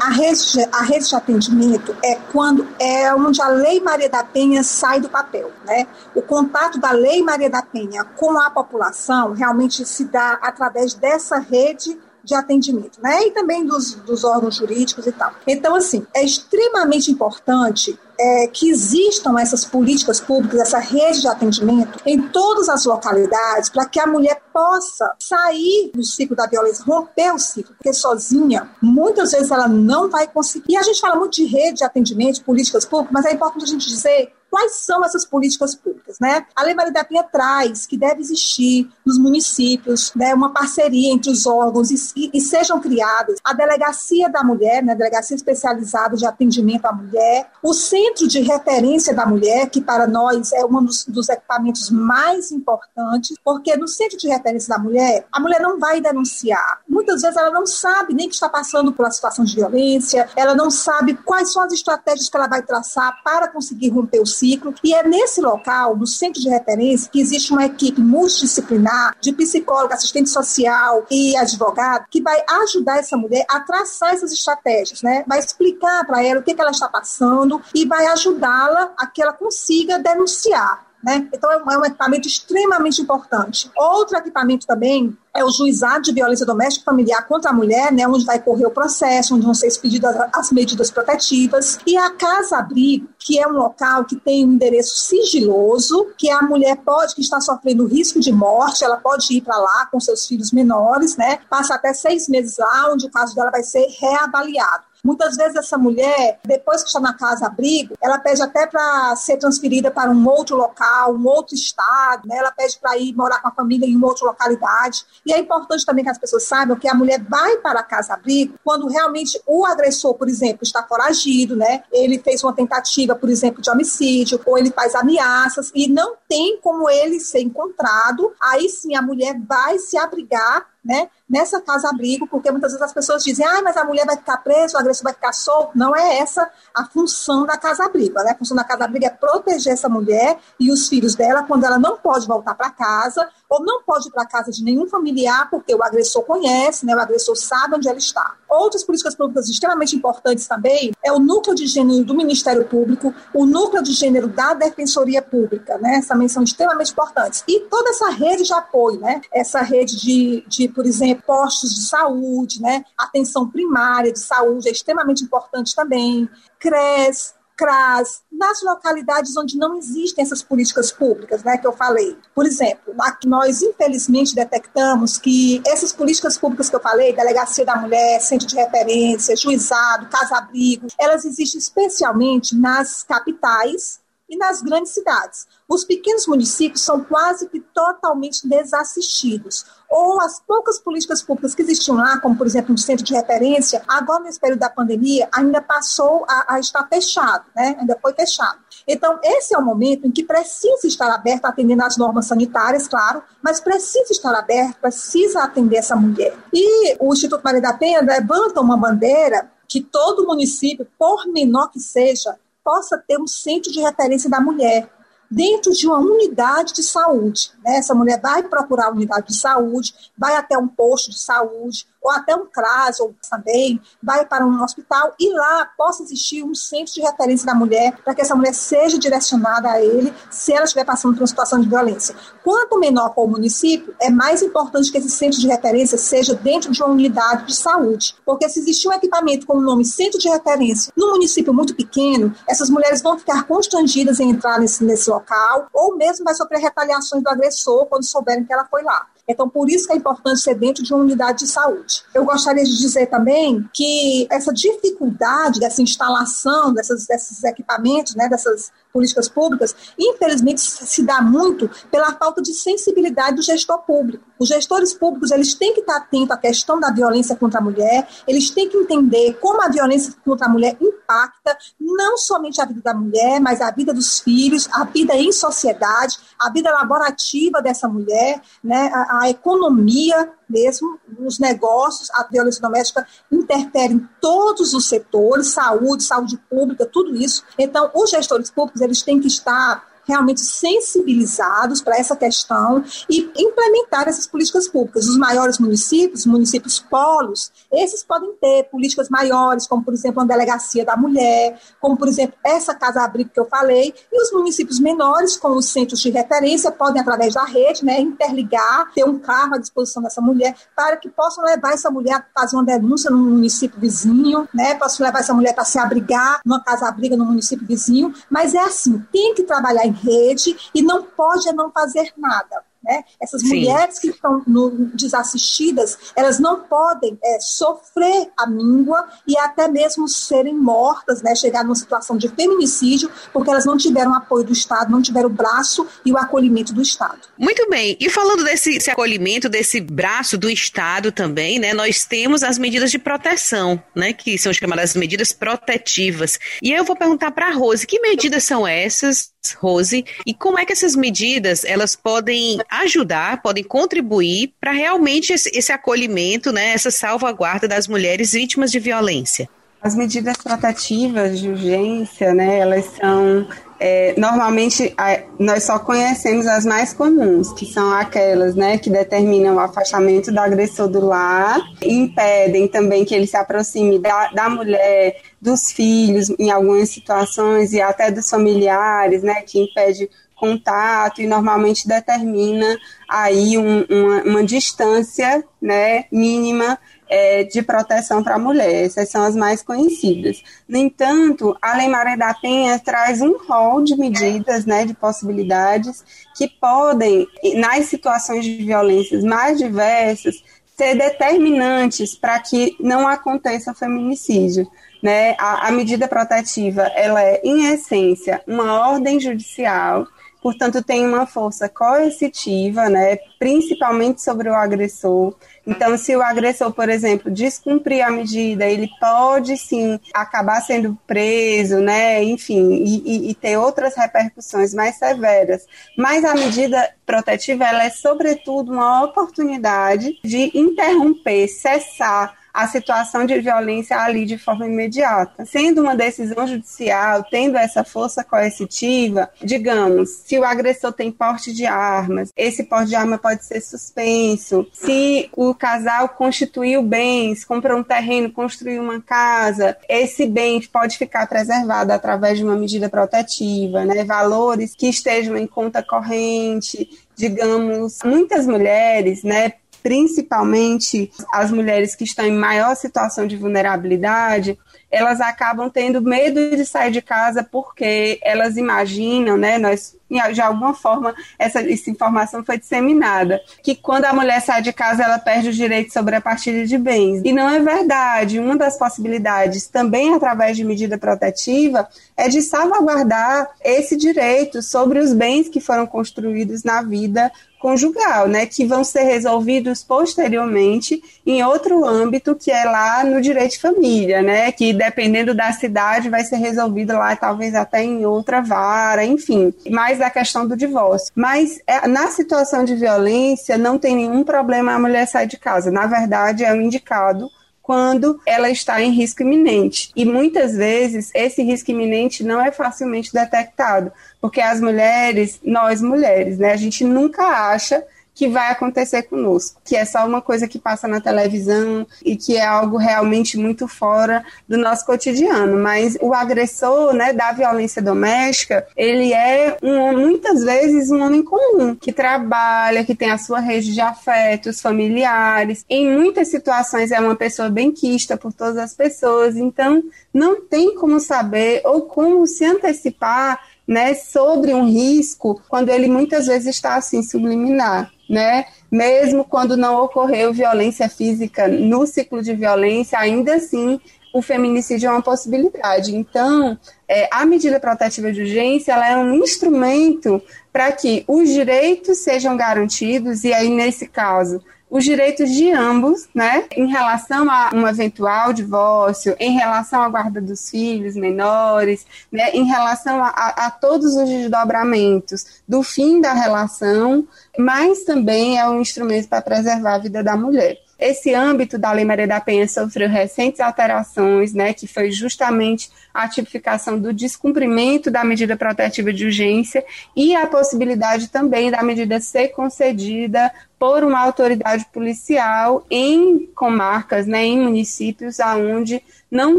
A rede, a rede de atendimento é quando é onde a Lei Maria da Penha sai do papel, né? O contato da Lei Maria da Penha com a população realmente se dá através dessa rede de atendimento, né? E também dos, dos órgãos jurídicos e tal. Então, assim, é extremamente importante é, que existam essas políticas públicas, essa rede de atendimento em todas as localidades, para que a mulher possa sair do ciclo da violência, romper o ciclo, porque sozinha, muitas vezes ela não vai conseguir. E a gente fala muito de rede de atendimento, políticas públicas, mas é importante a gente dizer quais são essas políticas públicas, né? A Lei Maria da Penha traz que deve existir nos municípios, né, uma parceria entre os órgãos e, e sejam criadas a Delegacia da Mulher, né, a Delegacia Especializada de Atendimento à Mulher, o Centro de Referência da Mulher, que para nós é um dos, dos equipamentos mais importantes, porque no Centro de Referência da Mulher, a mulher não vai denunciar. Muitas vezes ela não sabe nem que está passando por uma situação de violência, ela não sabe quais são as estratégias que ela vai traçar para conseguir romper o ciclo. E é nesse local, no centro de referência, que existe uma equipe multidisciplinar de psicólogo, assistente social e advogado que vai ajudar essa mulher a traçar essas estratégias, né? Vai explicar para ela o que, que ela está passando e vai ajudá-la a que ela consiga denunciar. Né? Então, é um equipamento extremamente importante. Outro equipamento também é o juizado de violência doméstica familiar contra a mulher, né, onde vai correr o processo, onde vão ser expedidas as medidas protetivas, e a casa-abrigo, que é um local que tem um endereço sigiloso, que a mulher pode, que está sofrendo risco de morte, ela pode ir para lá com seus filhos menores, né, passa até seis meses lá, onde o caso dela vai ser reavaliado. Muitas vezes essa mulher, depois que está na casa abrigo, ela pede até para ser transferida para um outro local, um outro estado, né? ela pede para ir morar com a família em uma outra localidade. E é importante também que as pessoas saibam que a mulher vai para a casa abrigo quando realmente o agressor, por exemplo, está foragido, né? Ele fez uma tentativa, por exemplo, de homicídio, ou ele faz ameaças e não tem como ele ser encontrado. Aí sim a mulher vai se abrigar né, nessa casa-abrigo, porque muitas vezes as pessoas dizem, ah, mas a mulher vai ficar presa, o agressor vai ficar solto. Não é essa a função da casa-abrigo. Né? A função da casa-abrigo é proteger essa mulher e os filhos dela quando ela não pode voltar para casa ou não pode ir para casa de nenhum familiar, porque o agressor conhece, né, o agressor sabe onde ela está. Outras políticas públicas extremamente importantes também é o núcleo de gênero do Ministério Público, o núcleo de gênero da Defensoria Pública, né, também são extremamente importantes. E toda essa rede de apoio, né, essa rede de, de por exemplo, postos de saúde, né, atenção primária de saúde é extremamente importante também, CRES, CRAS, nas localidades onde não existem essas políticas públicas, né, que eu falei. Por exemplo, nós infelizmente detectamos que essas políticas públicas que eu falei, Delegacia da Mulher, Centro de Referência, Juizado, Casa-Abrigo, elas existem especialmente nas capitais e nas grandes cidades. Os pequenos municípios são quase que totalmente desassistidos. Ou as poucas políticas públicas que existiam lá, como por exemplo um centro de referência, agora nesse período da pandemia ainda passou a, a estar fechado, né? ainda foi fechado. Então, esse é o momento em que precisa estar aberto, atendendo às normas sanitárias, claro, mas precisa estar aberto, precisa atender essa mulher. E o Instituto Maria da Penha levanta uma bandeira que todo município, por menor que seja, possa ter um centro de referência da mulher dentro de uma unidade de saúde. Né? Essa mulher vai procurar a unidade de saúde, vai até um posto de saúde, ou até um CRAS, ou também, vai para um hospital e lá possa existir um centro de referência da mulher para que essa mulher seja direcionada a ele se ela estiver passando por uma situação de violência. Quanto menor for o município, é mais importante que esse centro de referência seja dentro de uma unidade de saúde, porque se existir um equipamento com o nome centro de referência num município muito pequeno, essas mulheres vão ficar constrangidas em entrar nesse, nesse local ou mesmo vai sofrer retaliações do agressor quando souberem que ela foi lá. Então, por isso que é importante ser dentro de uma unidade de saúde. Eu gostaria de dizer também que essa dificuldade dessa instalação desses, desses equipamentos, né, dessas políticas públicas, infelizmente se dá muito pela falta de sensibilidade do gestor público. Os gestores públicos, eles têm que estar atentos à questão da violência contra a mulher, eles têm que entender como a violência contra a mulher impacta não somente a vida da mulher, mas a vida dos filhos, a vida em sociedade, a vida laborativa dessa mulher, né, a, a economia mesmo, os negócios, a violência doméstica interfere em todos os setores, saúde, saúde pública, tudo isso. Então, os gestores públicos, eles têm que estar realmente sensibilizados para essa questão e implementar essas políticas públicas. Os maiores municípios, municípios polos, esses podem ter políticas maiores, como, por exemplo, uma delegacia da mulher, como, por exemplo, essa casa-abrigo que eu falei, e os municípios menores, com os centros de referência, podem, através da rede, né, interligar, ter um carro à disposição dessa mulher, para que possam levar essa mulher a fazer uma denúncia no município vizinho, né, possam levar essa mulher para se abrigar numa casa-abriga no município vizinho, mas é assim, tem que trabalhar em rede e não pode não fazer nada. Né? Essas Sim. mulheres que estão no, desassistidas, elas não podem é, sofrer a míngua e até mesmo serem mortas, né? chegar numa situação de feminicídio, porque elas não tiveram apoio do Estado, não tiveram o braço e o acolhimento do Estado. Muito bem. E falando desse acolhimento, desse braço do Estado também, né? nós temos as medidas de proteção, né? que são chamadas medidas protetivas. E eu vou perguntar para a Rose, que medidas são essas? Rose, e como é que essas medidas elas podem ajudar, podem contribuir para realmente esse, esse, acolhimento, né, essa salvaguarda das mulheres vítimas de violência? As medidas tratativas de urgência, né, elas são é, normalmente nós só conhecemos as mais comuns, que são aquelas né, que determinam o afastamento do agressor do lar, impedem também que ele se aproxime da, da mulher, dos filhos em algumas situações e até dos familiares, né, que impede contato e normalmente determina aí um, uma, uma distância né, mínima é, de proteção para a mulher. Essas são as mais conhecidas. No entanto, a Lei Maria da Penha traz um rol de medidas, né, de possibilidades que podem, nas situações de violências mais diversas, ser determinantes para que não aconteça feminicídio. Né? A, a medida protetiva, ela é, em essência, uma ordem judicial portanto, tem uma força coercitiva, né, principalmente sobre o agressor. Então, se o agressor, por exemplo, descumprir a medida, ele pode sim acabar sendo preso, né, enfim, e, e ter outras repercussões mais severas. Mas a medida protetiva, ela é, sobretudo, uma oportunidade de interromper, cessar a situação de violência ali de forma imediata. Sendo uma decisão judicial, tendo essa força coercitiva, digamos, se o agressor tem porte de armas, esse porte de arma pode ser suspenso. Se o casal constituiu bens, comprou um terreno, construiu uma casa, esse bem pode ficar preservado através de uma medida protetiva, né? Valores que estejam em conta corrente, digamos, muitas mulheres, né, principalmente as mulheres que estão em maior situação de vulnerabilidade, elas acabam tendo medo de sair de casa porque elas imaginam, né, nós de alguma forma essa, essa informação foi disseminada, que quando a mulher sai de casa ela perde os direitos sobre a partilha de bens. E não é verdade. Uma das possibilidades, também através de medida protetiva, é de salvaguardar esse direito sobre os bens que foram construídos na vida conjugal, né, que vão ser resolvidos posteriormente em outro âmbito que é lá no direito de família, né, que dependendo da cidade vai ser resolvido lá talvez até em outra vara, enfim. Mas da questão do divórcio. Mas é, na situação de violência, não tem nenhum problema a mulher sair de casa. Na verdade, é um indicado quando ela está em risco iminente. E muitas vezes esse risco iminente não é facilmente detectado, porque as mulheres, nós mulheres, né, a gente nunca acha que vai acontecer conosco, que é só uma coisa que passa na televisão e que é algo realmente muito fora do nosso cotidiano. Mas o agressor, né, da violência doméstica, ele é um, muitas vezes um homem comum que trabalha, que tem a sua rede de afetos familiares. Em muitas situações é uma pessoa bem quista por todas as pessoas. Então, não tem como saber ou como se antecipar né, sobre um risco quando ele muitas vezes está assim subliminar né? Mesmo quando não ocorreu violência física no ciclo de violência, ainda assim o feminicídio é uma possibilidade. Então, é, a medida protetiva de urgência ela é um instrumento para que os direitos sejam garantidos, e aí, nesse caso, os direitos de ambos, né, em relação a um eventual divórcio, em relação à guarda dos filhos menores, né, em relação a, a, a todos os desdobramentos do fim da relação, mas também é um instrumento para preservar a vida da mulher. Esse âmbito da Lei Maria da Penha sofreu recentes alterações, né, que foi justamente a tipificação do descumprimento da medida protetiva de urgência e a possibilidade também da medida ser concedida por uma autoridade policial em comarcas, né, em municípios aonde não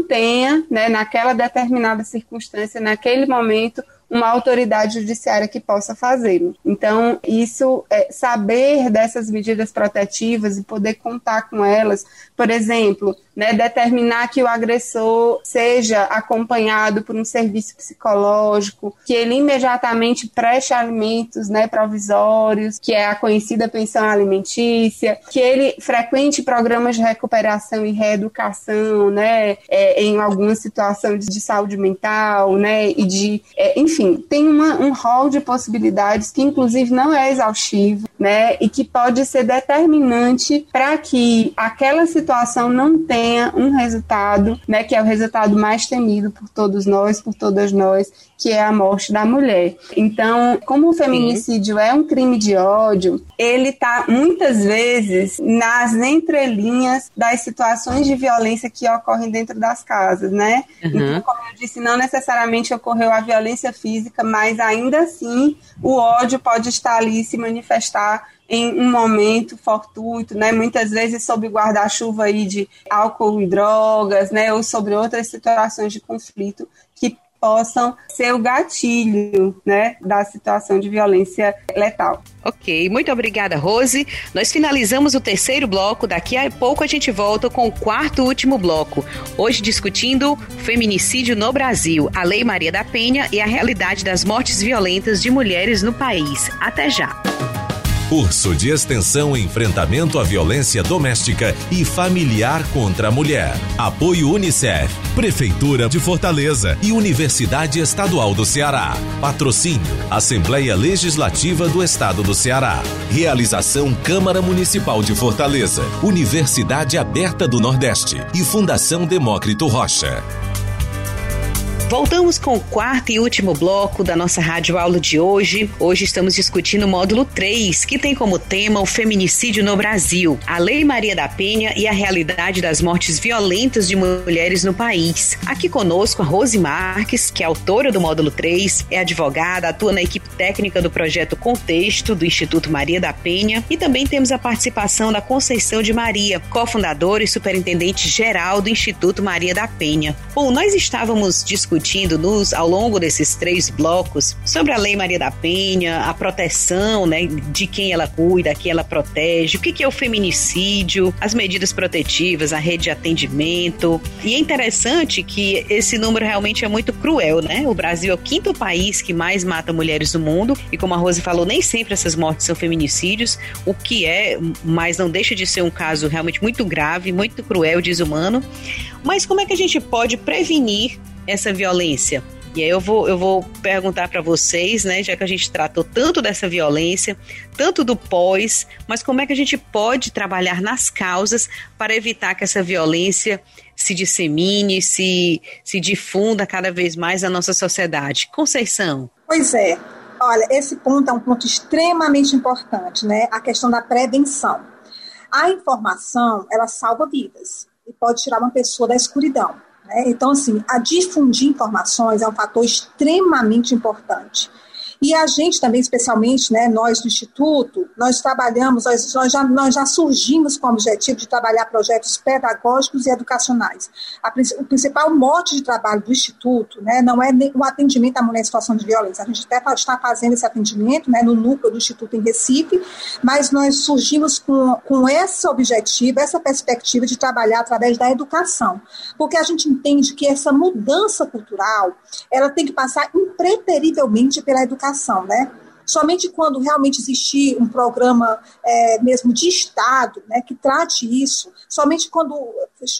tenha, né, naquela determinada circunstância, naquele momento, uma autoridade judiciária que possa fazê-lo. Então, isso, é, saber dessas medidas protetivas e poder contar com elas, por exemplo, né, determinar que o agressor seja acompanhado por um serviço psicológico, que ele imediatamente preste alimentos né, provisórios, que é a conhecida pensão alimentícia, que ele frequente programas de recuperação e reeducação, né, é, em alguma situação de, de, saúde mental, né, e de, é, enfim, tem uma, um rol de possibilidades que inclusive não é exaustivo, né, e que pode ser determinante para que aquela situação não tenha tenha um resultado, né, que é o resultado mais temido por todos nós, por todas nós, que é a morte da mulher. Então, como o feminicídio Sim. é um crime de ódio, ele está muitas vezes nas entrelinhas das situações de violência que ocorrem dentro das casas, né? Uhum. Então, como eu disse, não necessariamente ocorreu a violência física, mas ainda assim o ódio pode estar ali se manifestar em um momento fortuito, né? Muitas vezes sob guarda-chuva aí de álcool e drogas, né? Ou sobre outras situações de conflito possam ser o gatilho, né, da situação de violência letal. Ok, muito obrigada, Rose. Nós finalizamos o terceiro bloco. Daqui a pouco a gente volta com o quarto e último bloco. Hoje discutindo feminicídio no Brasil, a Lei Maria da Penha e a realidade das mortes violentas de mulheres no país. Até já. Curso de Extensão Enfrentamento à Violência Doméstica e Familiar contra a Mulher. Apoio Unicef, Prefeitura de Fortaleza e Universidade Estadual do Ceará. Patrocínio Assembleia Legislativa do Estado do Ceará. Realização Câmara Municipal de Fortaleza, Universidade Aberta do Nordeste e Fundação Demócrito Rocha. Voltamos com o quarto e último bloco da nossa rádio aula de hoje. Hoje estamos discutindo o módulo 3, que tem como tema o feminicídio no Brasil, a Lei Maria da Penha e a realidade das mortes violentas de mulheres no país. Aqui conosco a Rose Marques, que é autora do módulo 3, é advogada, atua na equipe técnica do projeto Contexto do Instituto Maria da Penha e também temos a participação da Conceição de Maria, cofundadora e superintendente geral do Instituto Maria da Penha. Bom, nós estávamos discutindo discutindo nos, ao longo desses três blocos sobre a Lei Maria da Penha, a proteção né, de quem ela cuida, quem ela protege, o que, que é o feminicídio, as medidas protetivas, a rede de atendimento. E é interessante que esse número realmente é muito cruel, né? O Brasil é o quinto país que mais mata mulheres no mundo, e como a Rose falou, nem sempre essas mortes são feminicídios, o que é, mas não deixa de ser um caso realmente muito grave, muito cruel, desumano. Mas como é que a gente pode prevenir essa violência? E aí eu vou, eu vou perguntar para vocês, né, já que a gente tratou tanto dessa violência, tanto do pós, mas como é que a gente pode trabalhar nas causas para evitar que essa violência se dissemine, se, se difunda cada vez mais na nossa sociedade? Conceição. Pois é. Olha, esse ponto é um ponto extremamente importante, né? A questão da prevenção. A informação, ela salva vidas e pode tirar uma pessoa da escuridão. Né? Então, assim, a difundir informações é um fator extremamente importante. E a gente também, especialmente, né, nós do Instituto, nós trabalhamos, nós, nós, já, nós já surgimos com o objetivo de trabalhar projetos pedagógicos e educacionais. A, o principal mote de trabalho do Instituto né, não é o atendimento à mulher em situação de violência. A gente até está fazendo esse atendimento né, no núcleo do Instituto em Recife, mas nós surgimos com, com esse objetivo, essa perspectiva de trabalhar através da educação. Porque a gente entende que essa mudança cultural ela tem que passar impreterivelmente pela educação né? Somente quando realmente existir um programa é, mesmo de Estado né, que trate isso, somente quando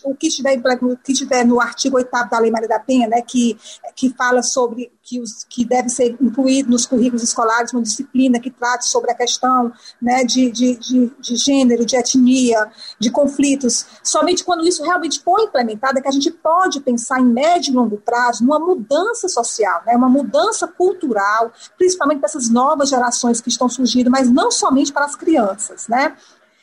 o que estiver, que estiver no artigo 8 da Lei Maria da Penha, né, que, que fala sobre que, os, que deve ser incluído nos currículos escolares uma disciplina que trate sobre a questão né, de, de, de, de gênero, de etnia, de conflitos. Somente quando isso realmente for implementado é que a gente pode pensar em médio e longo prazo numa mudança social, né, uma mudança cultural, principalmente para essas novas gerações que estão surgindo, mas não somente para as crianças, né?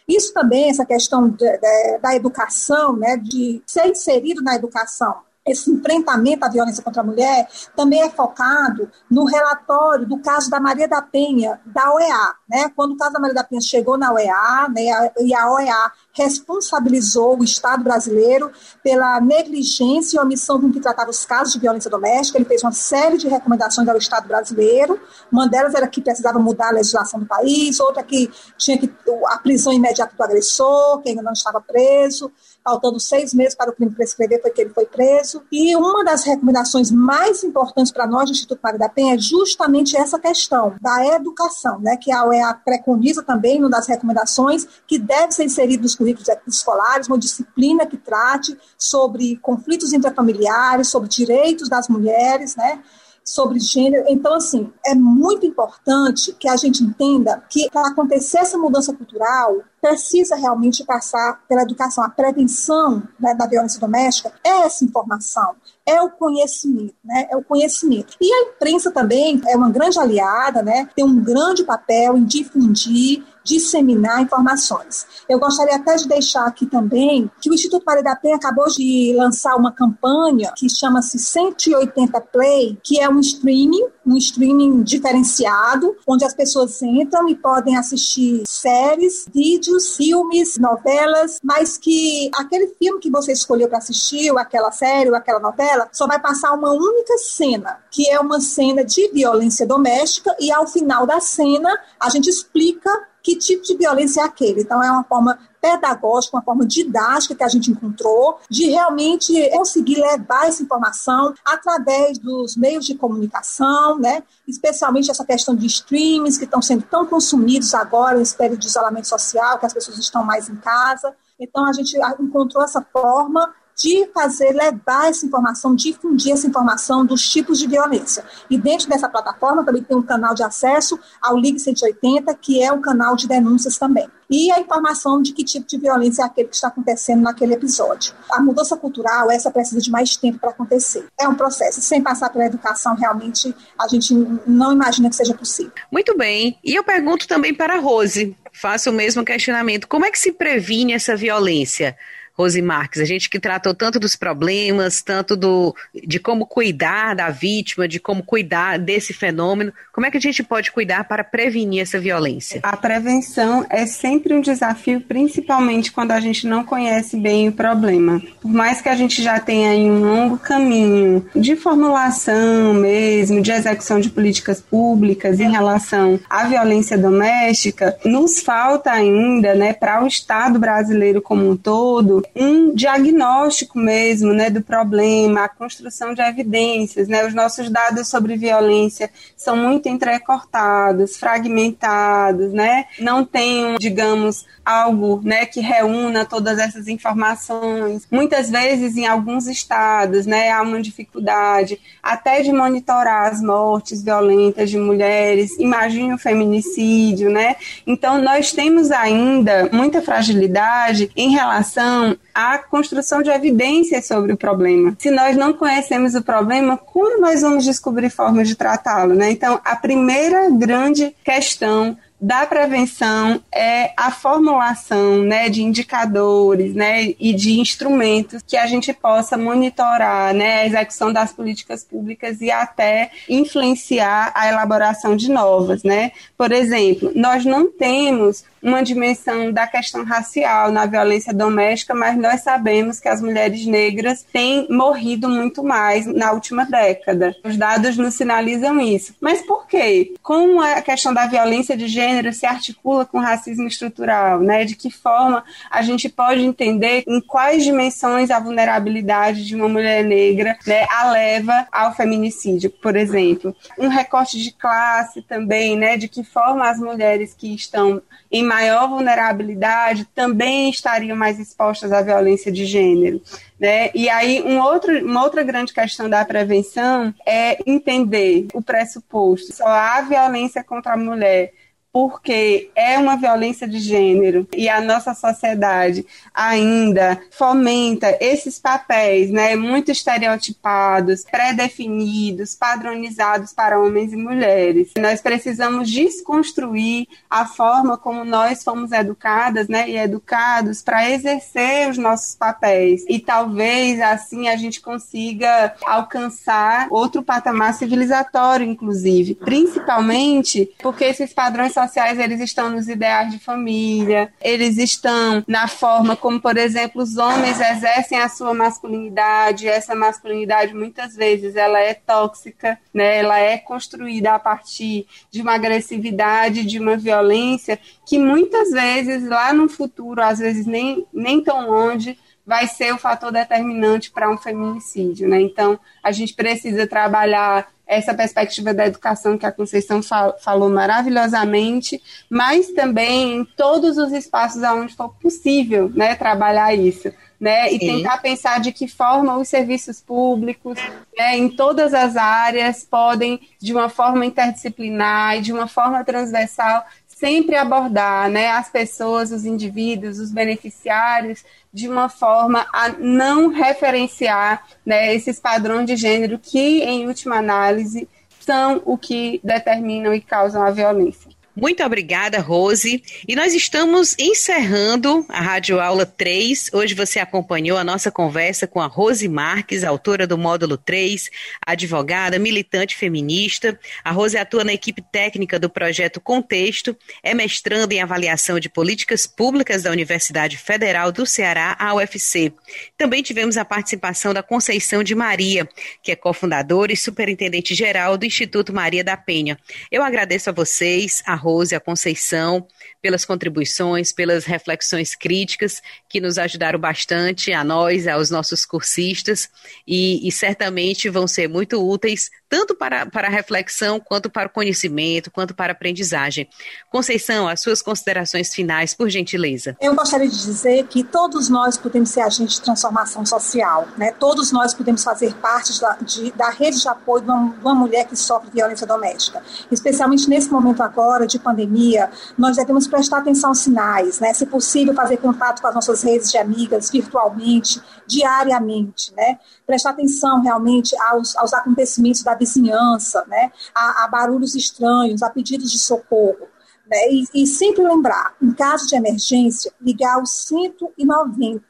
Isso também, essa questão de, de, da educação, né, de ser inserido na educação esse enfrentamento à violência contra a mulher também é focado no relatório do caso da Maria da Penha, da OEA. Né? Quando o caso da Maria da Penha chegou na OEA, né, e a OEA responsabilizou o Estado brasileiro pela negligência e omissão com que tratava os casos de violência doméstica. Ele fez uma série de recomendações ao Estado brasileiro. Uma delas era que precisava mudar a legislação do país, outra que tinha que a prisão imediata do agressor, que ainda não estava preso faltando seis meses para o crime prescrever, foi que ele foi preso. E uma das recomendações mais importantes para nós do Instituto Maria da Penha é justamente essa questão da educação, né, que a UEA preconiza também, uma das recomendações, que deve ser inserida nos currículos escolares, uma disciplina que trate sobre conflitos intrafamiliares, sobre direitos das mulheres, né, sobre gênero. Então, assim, é muito importante que a gente entenda que para acontecer essa mudança cultural, precisa realmente passar pela educação. A prevenção né, da violência doméstica é essa informação, é o conhecimento, né? É o conhecimento. E a imprensa também é uma grande aliada, né? Tem um grande papel em difundir, disseminar informações. Eu gostaria até de deixar aqui também que o Instituto Maria da Penha acabou de lançar uma campanha que chama-se 180 Play, que é um streaming, um streaming diferenciado, onde as pessoas entram e podem assistir séries, vídeos, filmes, novelas, mas que aquele filme que você escolheu para assistir, ou aquela série, ou aquela novela, só vai passar uma única cena, que é uma cena de violência doméstica, e ao final da cena a gente explica que tipo de violência é aquele. Então, é uma forma pedagógica, uma forma didática que a gente encontrou de realmente conseguir levar essa informação através dos meios de comunicação, né? especialmente essa questão de streams que estão sendo tão consumidos agora nesse período de isolamento social, que as pessoas estão mais em casa. Então, a gente encontrou essa forma de fazer, levar essa informação, difundir essa informação dos tipos de violência. E dentro dessa plataforma também tem um canal de acesso ao Ligue 180, que é um canal de denúncias também. E a informação de que tipo de violência é aquele que está acontecendo naquele episódio. A mudança cultural, essa precisa de mais tempo para acontecer. É um processo. Sem passar pela educação, realmente, a gente não imagina que seja possível. Muito bem. E eu pergunto também para a Rose, faço o mesmo questionamento. Como é que se previne essa violência? Rose Marques, a gente que tratou tanto dos problemas, tanto do, de como cuidar da vítima, de como cuidar desse fenômeno, como é que a gente pode cuidar para prevenir essa violência? A prevenção é sempre um desafio, principalmente quando a gente não conhece bem o problema. Por mais que a gente já tenha um longo caminho de formulação mesmo, de execução de políticas públicas em relação à violência doméstica, nos falta ainda, né, para o Estado brasileiro como um todo, um diagnóstico mesmo, né, do problema, a construção de evidências, né? Os nossos dados sobre violência são muito entrecortados, fragmentados, né? Não tem, digamos, algo, né, que reúna todas essas informações. Muitas vezes em alguns estados, né, há uma dificuldade até de monitorar as mortes violentas de mulheres. Imagine o feminicídio, né? Então nós temos ainda muita fragilidade em relação a construção de evidências sobre o problema. Se nós não conhecemos o problema, como nós vamos descobrir formas de tratá-lo? Né? Então, a primeira grande questão da prevenção é a formulação né, de indicadores né, e de instrumentos que a gente possa monitorar né, a execução das políticas públicas e até influenciar a elaboração de novas. Né? Por exemplo, nós não temos uma dimensão da questão racial na violência doméstica, mas nós sabemos que as mulheres negras têm morrido muito mais na última década. Os dados nos sinalizam isso. Mas por quê? Com a questão da violência de gênero, gênero se articula com racismo estrutural, né? De que forma a gente pode entender em quais dimensões a vulnerabilidade de uma mulher negra né, a leva ao feminicídio, por exemplo. Um recorte de classe também, né? De que forma as mulheres que estão em maior vulnerabilidade também estariam mais expostas à violência de gênero. Né? E aí, um outro, uma outra grande questão da prevenção é entender o pressuposto. Só há violência contra a mulher porque é uma violência de gênero e a nossa sociedade ainda fomenta esses papéis, né, muito estereotipados, pré-definidos, padronizados para homens e mulheres. Nós precisamos desconstruir a forma como nós fomos educadas, né, e educados para exercer os nossos papéis e talvez assim a gente consiga alcançar outro patamar civilizatório, inclusive, principalmente porque esses padrões sociais eles estão nos ideais de família, eles estão na forma como, por exemplo, os homens exercem a sua masculinidade. Essa masculinidade muitas vezes ela é tóxica, né? Ela é construída a partir de uma agressividade, de uma violência que muitas vezes lá no futuro, às vezes nem nem tão longe, vai ser o fator determinante para um feminicídio, né? Então, a gente precisa trabalhar essa perspectiva da educação que a Conceição fal falou maravilhosamente, mas também em todos os espaços onde for possível né, trabalhar isso. Né, e Sim. tentar pensar de que forma os serviços públicos, né, em todas as áreas, podem, de uma forma interdisciplinar e de uma forma transversal, sempre abordar né, as pessoas, os indivíduos, os beneficiários, de uma forma a não referenciar né, esses padrões de gênero que, em última análise, são o que determinam e causam a violência. Muito obrigada, Rose. E nós estamos encerrando a Rádio Aula 3. Hoje você acompanhou a nossa conversa com a Rose Marques, autora do módulo 3, advogada, militante feminista. A Rose atua na equipe técnica do projeto Contexto, é mestranda em avaliação de políticas públicas da Universidade Federal do Ceará, a UFC. Também tivemos a participação da Conceição de Maria, que é cofundadora e superintendente geral do Instituto Maria da Penha. Eu agradeço a vocês, a Rose Rose, a Conceição, pelas contribuições, pelas reflexões críticas que nos ajudaram bastante, a nós, aos nossos cursistas, e, e certamente vão ser muito úteis, tanto para, para a reflexão, quanto para o conhecimento, quanto para a aprendizagem. Conceição, as suas considerações finais, por gentileza. Eu gostaria de dizer que todos nós podemos ser agentes de transformação social, né? todos nós podemos fazer parte da, de, da rede de apoio de uma, de uma mulher que sofre violência doméstica, especialmente nesse momento agora de pandemia, nós devemos prestar atenção aos sinais, né? Se possível, fazer contato com as nossas redes de amigas virtualmente, diariamente, né? Prestar atenção realmente aos, aos acontecimentos da vizinhança, né? A, a barulhos estranhos, a pedidos de socorro. Né? E, e sempre lembrar, em caso de emergência, ligar o 190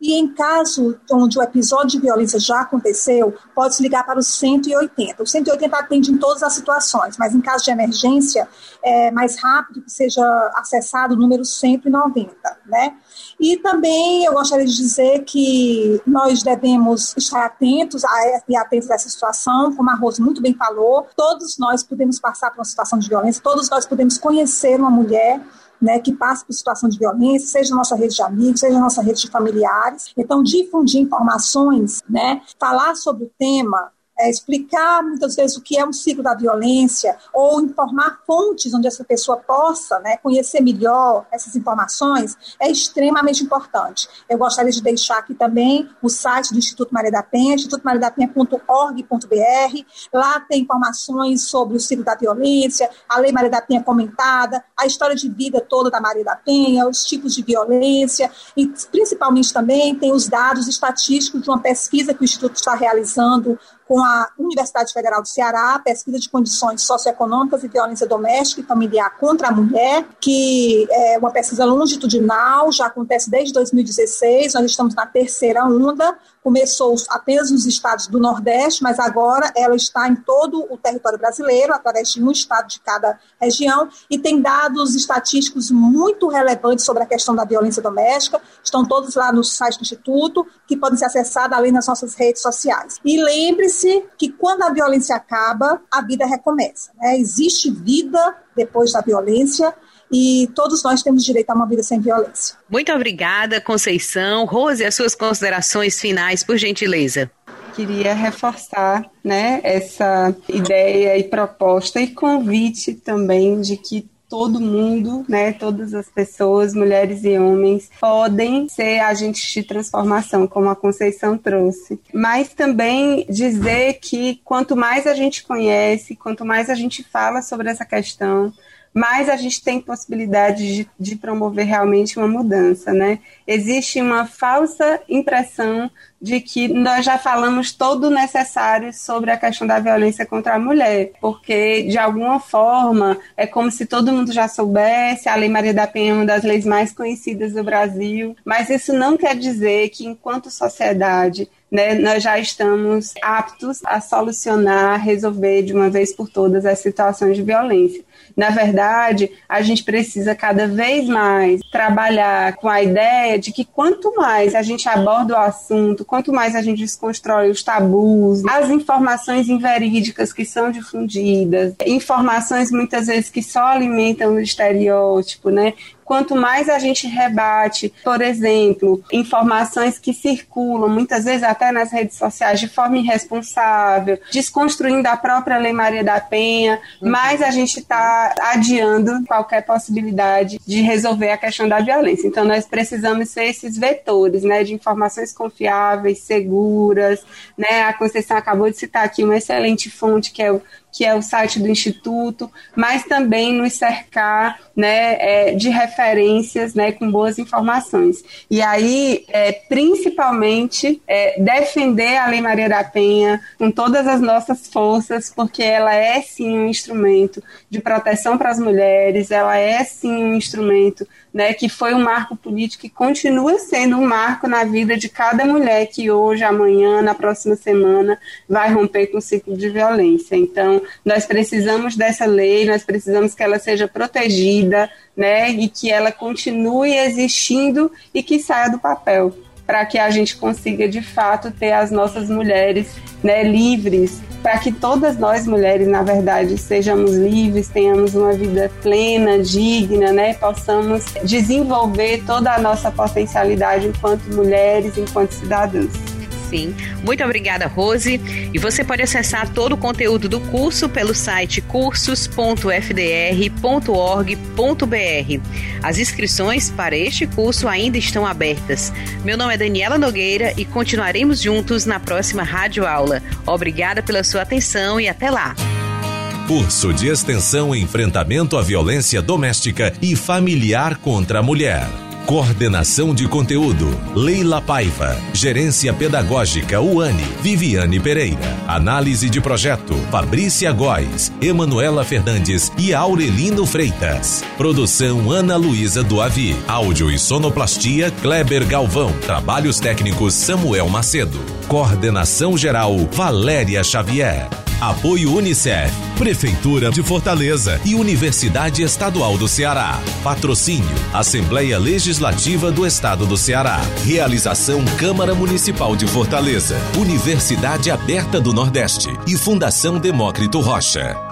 e em caso onde o episódio de violência já aconteceu, pode-se ligar para o 180. O 180 atende em todas as situações, mas em caso de emergência, é mais rápido que seja acessado o número 190, né? E também eu gostaria de dizer que nós devemos estar atentos a, e atentos a essa situação, como a Rose muito bem falou, todos nós podemos passar por uma situação de violência, todos nós podemos conhecer uma mulher né, que passa por situação de violência, seja na nossa rede de amigos, seja na nossa rede de familiares. Então, difundir informações, né, falar sobre o tema, é, explicar muitas vezes o que é um ciclo da violência ou informar fontes onde essa pessoa possa né, conhecer melhor essas informações é extremamente importante. Eu gostaria de deixar aqui também o site do Instituto Maria da Penha, institutomariadapenha.org.br. Lá tem informações sobre o ciclo da violência, a Lei Maria da Penha comentada, a história de vida toda da Maria da Penha, os tipos de violência e principalmente também tem os dados estatísticos de uma pesquisa que o Instituto está realizando com a Universidade Federal do Ceará, pesquisa de condições socioeconômicas e violência doméstica e familiar contra a mulher, que é uma pesquisa longitudinal, já acontece desde 2016, nós estamos na terceira onda, começou apenas nos estados do Nordeste, mas agora ela está em todo o território brasileiro, através de um estado de cada região, e tem dados estatísticos muito relevantes sobre a questão da violência doméstica, estão todos lá no site do Instituto, que podem ser acessados além das nossas redes sociais. E lembre-se que quando a violência acaba, a vida recomeça. Né? Existe vida depois da violência e todos nós temos direito a uma vida sem violência. Muito obrigada, Conceição. Rose, as suas considerações finais, por gentileza queria reforçar né, essa ideia e proposta e convite também de que todo mundo, né, todas as pessoas, mulheres e homens, podem ser agentes de transformação, como a Conceição trouxe. Mas também dizer que quanto mais a gente conhece, quanto mais a gente fala sobre essa questão, mais a gente tem possibilidade de, de, promover realmente uma mudança, né? Existe uma falsa impressão de que nós já falamos todo o necessário sobre a questão da violência contra a mulher, porque de alguma forma é como se todo mundo já soubesse, a Lei Maria da Penha é uma das leis mais conhecidas do Brasil, mas isso não quer dizer que enquanto sociedade né, nós já estamos aptos a solucionar, resolver de uma vez por todas as situações de violência. Na verdade, a gente precisa cada vez mais trabalhar com a ideia de que quanto mais a gente aborda o assunto, quanto mais a gente desconstrói os tabus, as informações inverídicas que são difundidas, informações muitas vezes que só alimentam o estereótipo, né? Quanto mais a gente rebate, por exemplo, informações que circulam, muitas vezes até nas redes sociais, de forma irresponsável, desconstruindo a própria Lei Maria da Penha, uhum. mais a gente está adiando qualquer possibilidade de resolver a questão da violência. Então, nós precisamos ser esses vetores né, de informações confiáveis, seguras. Né? A Conceição acabou de citar aqui uma excelente fonte, que é o que é o site do Instituto, mas também nos cercar né, é, de referências né, com boas informações. E aí, é, principalmente, é, defender a Lei Maria da Penha com todas as nossas forças, porque ela é sim um instrumento de proteção para as mulheres, ela é sim um instrumento né, que foi um marco político e continua sendo um marco na vida de cada mulher que hoje, amanhã, na próxima semana, vai romper com o ciclo de violência. Então, nós precisamos dessa lei, nós precisamos que ela seja protegida, né, e que ela continue existindo e que saia do papel, para que a gente consiga de fato ter as nossas mulheres, né, livres para que todas nós mulheres, na verdade, sejamos livres, tenhamos uma vida plena, digna, né? Possamos desenvolver toda a nossa potencialidade enquanto mulheres, enquanto cidadãs. Sim. Muito obrigada, Rose. E você pode acessar todo o conteúdo do curso pelo site cursos.fdr.org.br. As inscrições para este curso ainda estão abertas. Meu nome é Daniela Nogueira e continuaremos juntos na próxima rádio aula. Obrigada pela sua atenção e até lá. Curso de extensão Enfrentamento à Violência Doméstica e Familiar contra a Mulher. Coordenação de conteúdo: Leila Paiva. Gerência pedagógica: UANI. Viviane Pereira. Análise de projeto: Fabrícia Góes, Emanuela Fernandes e Aurelino Freitas. Produção: Ana Luísa do Avi. Áudio e sonoplastia: Kleber Galvão. Trabalhos técnicos: Samuel Macedo. Coordenação geral: Valéria Xavier. Apoio Unicef, Prefeitura de Fortaleza e Universidade Estadual do Ceará. Patrocínio Assembleia Legislativa do Estado do Ceará. Realização Câmara Municipal de Fortaleza, Universidade Aberta do Nordeste e Fundação Demócrito Rocha.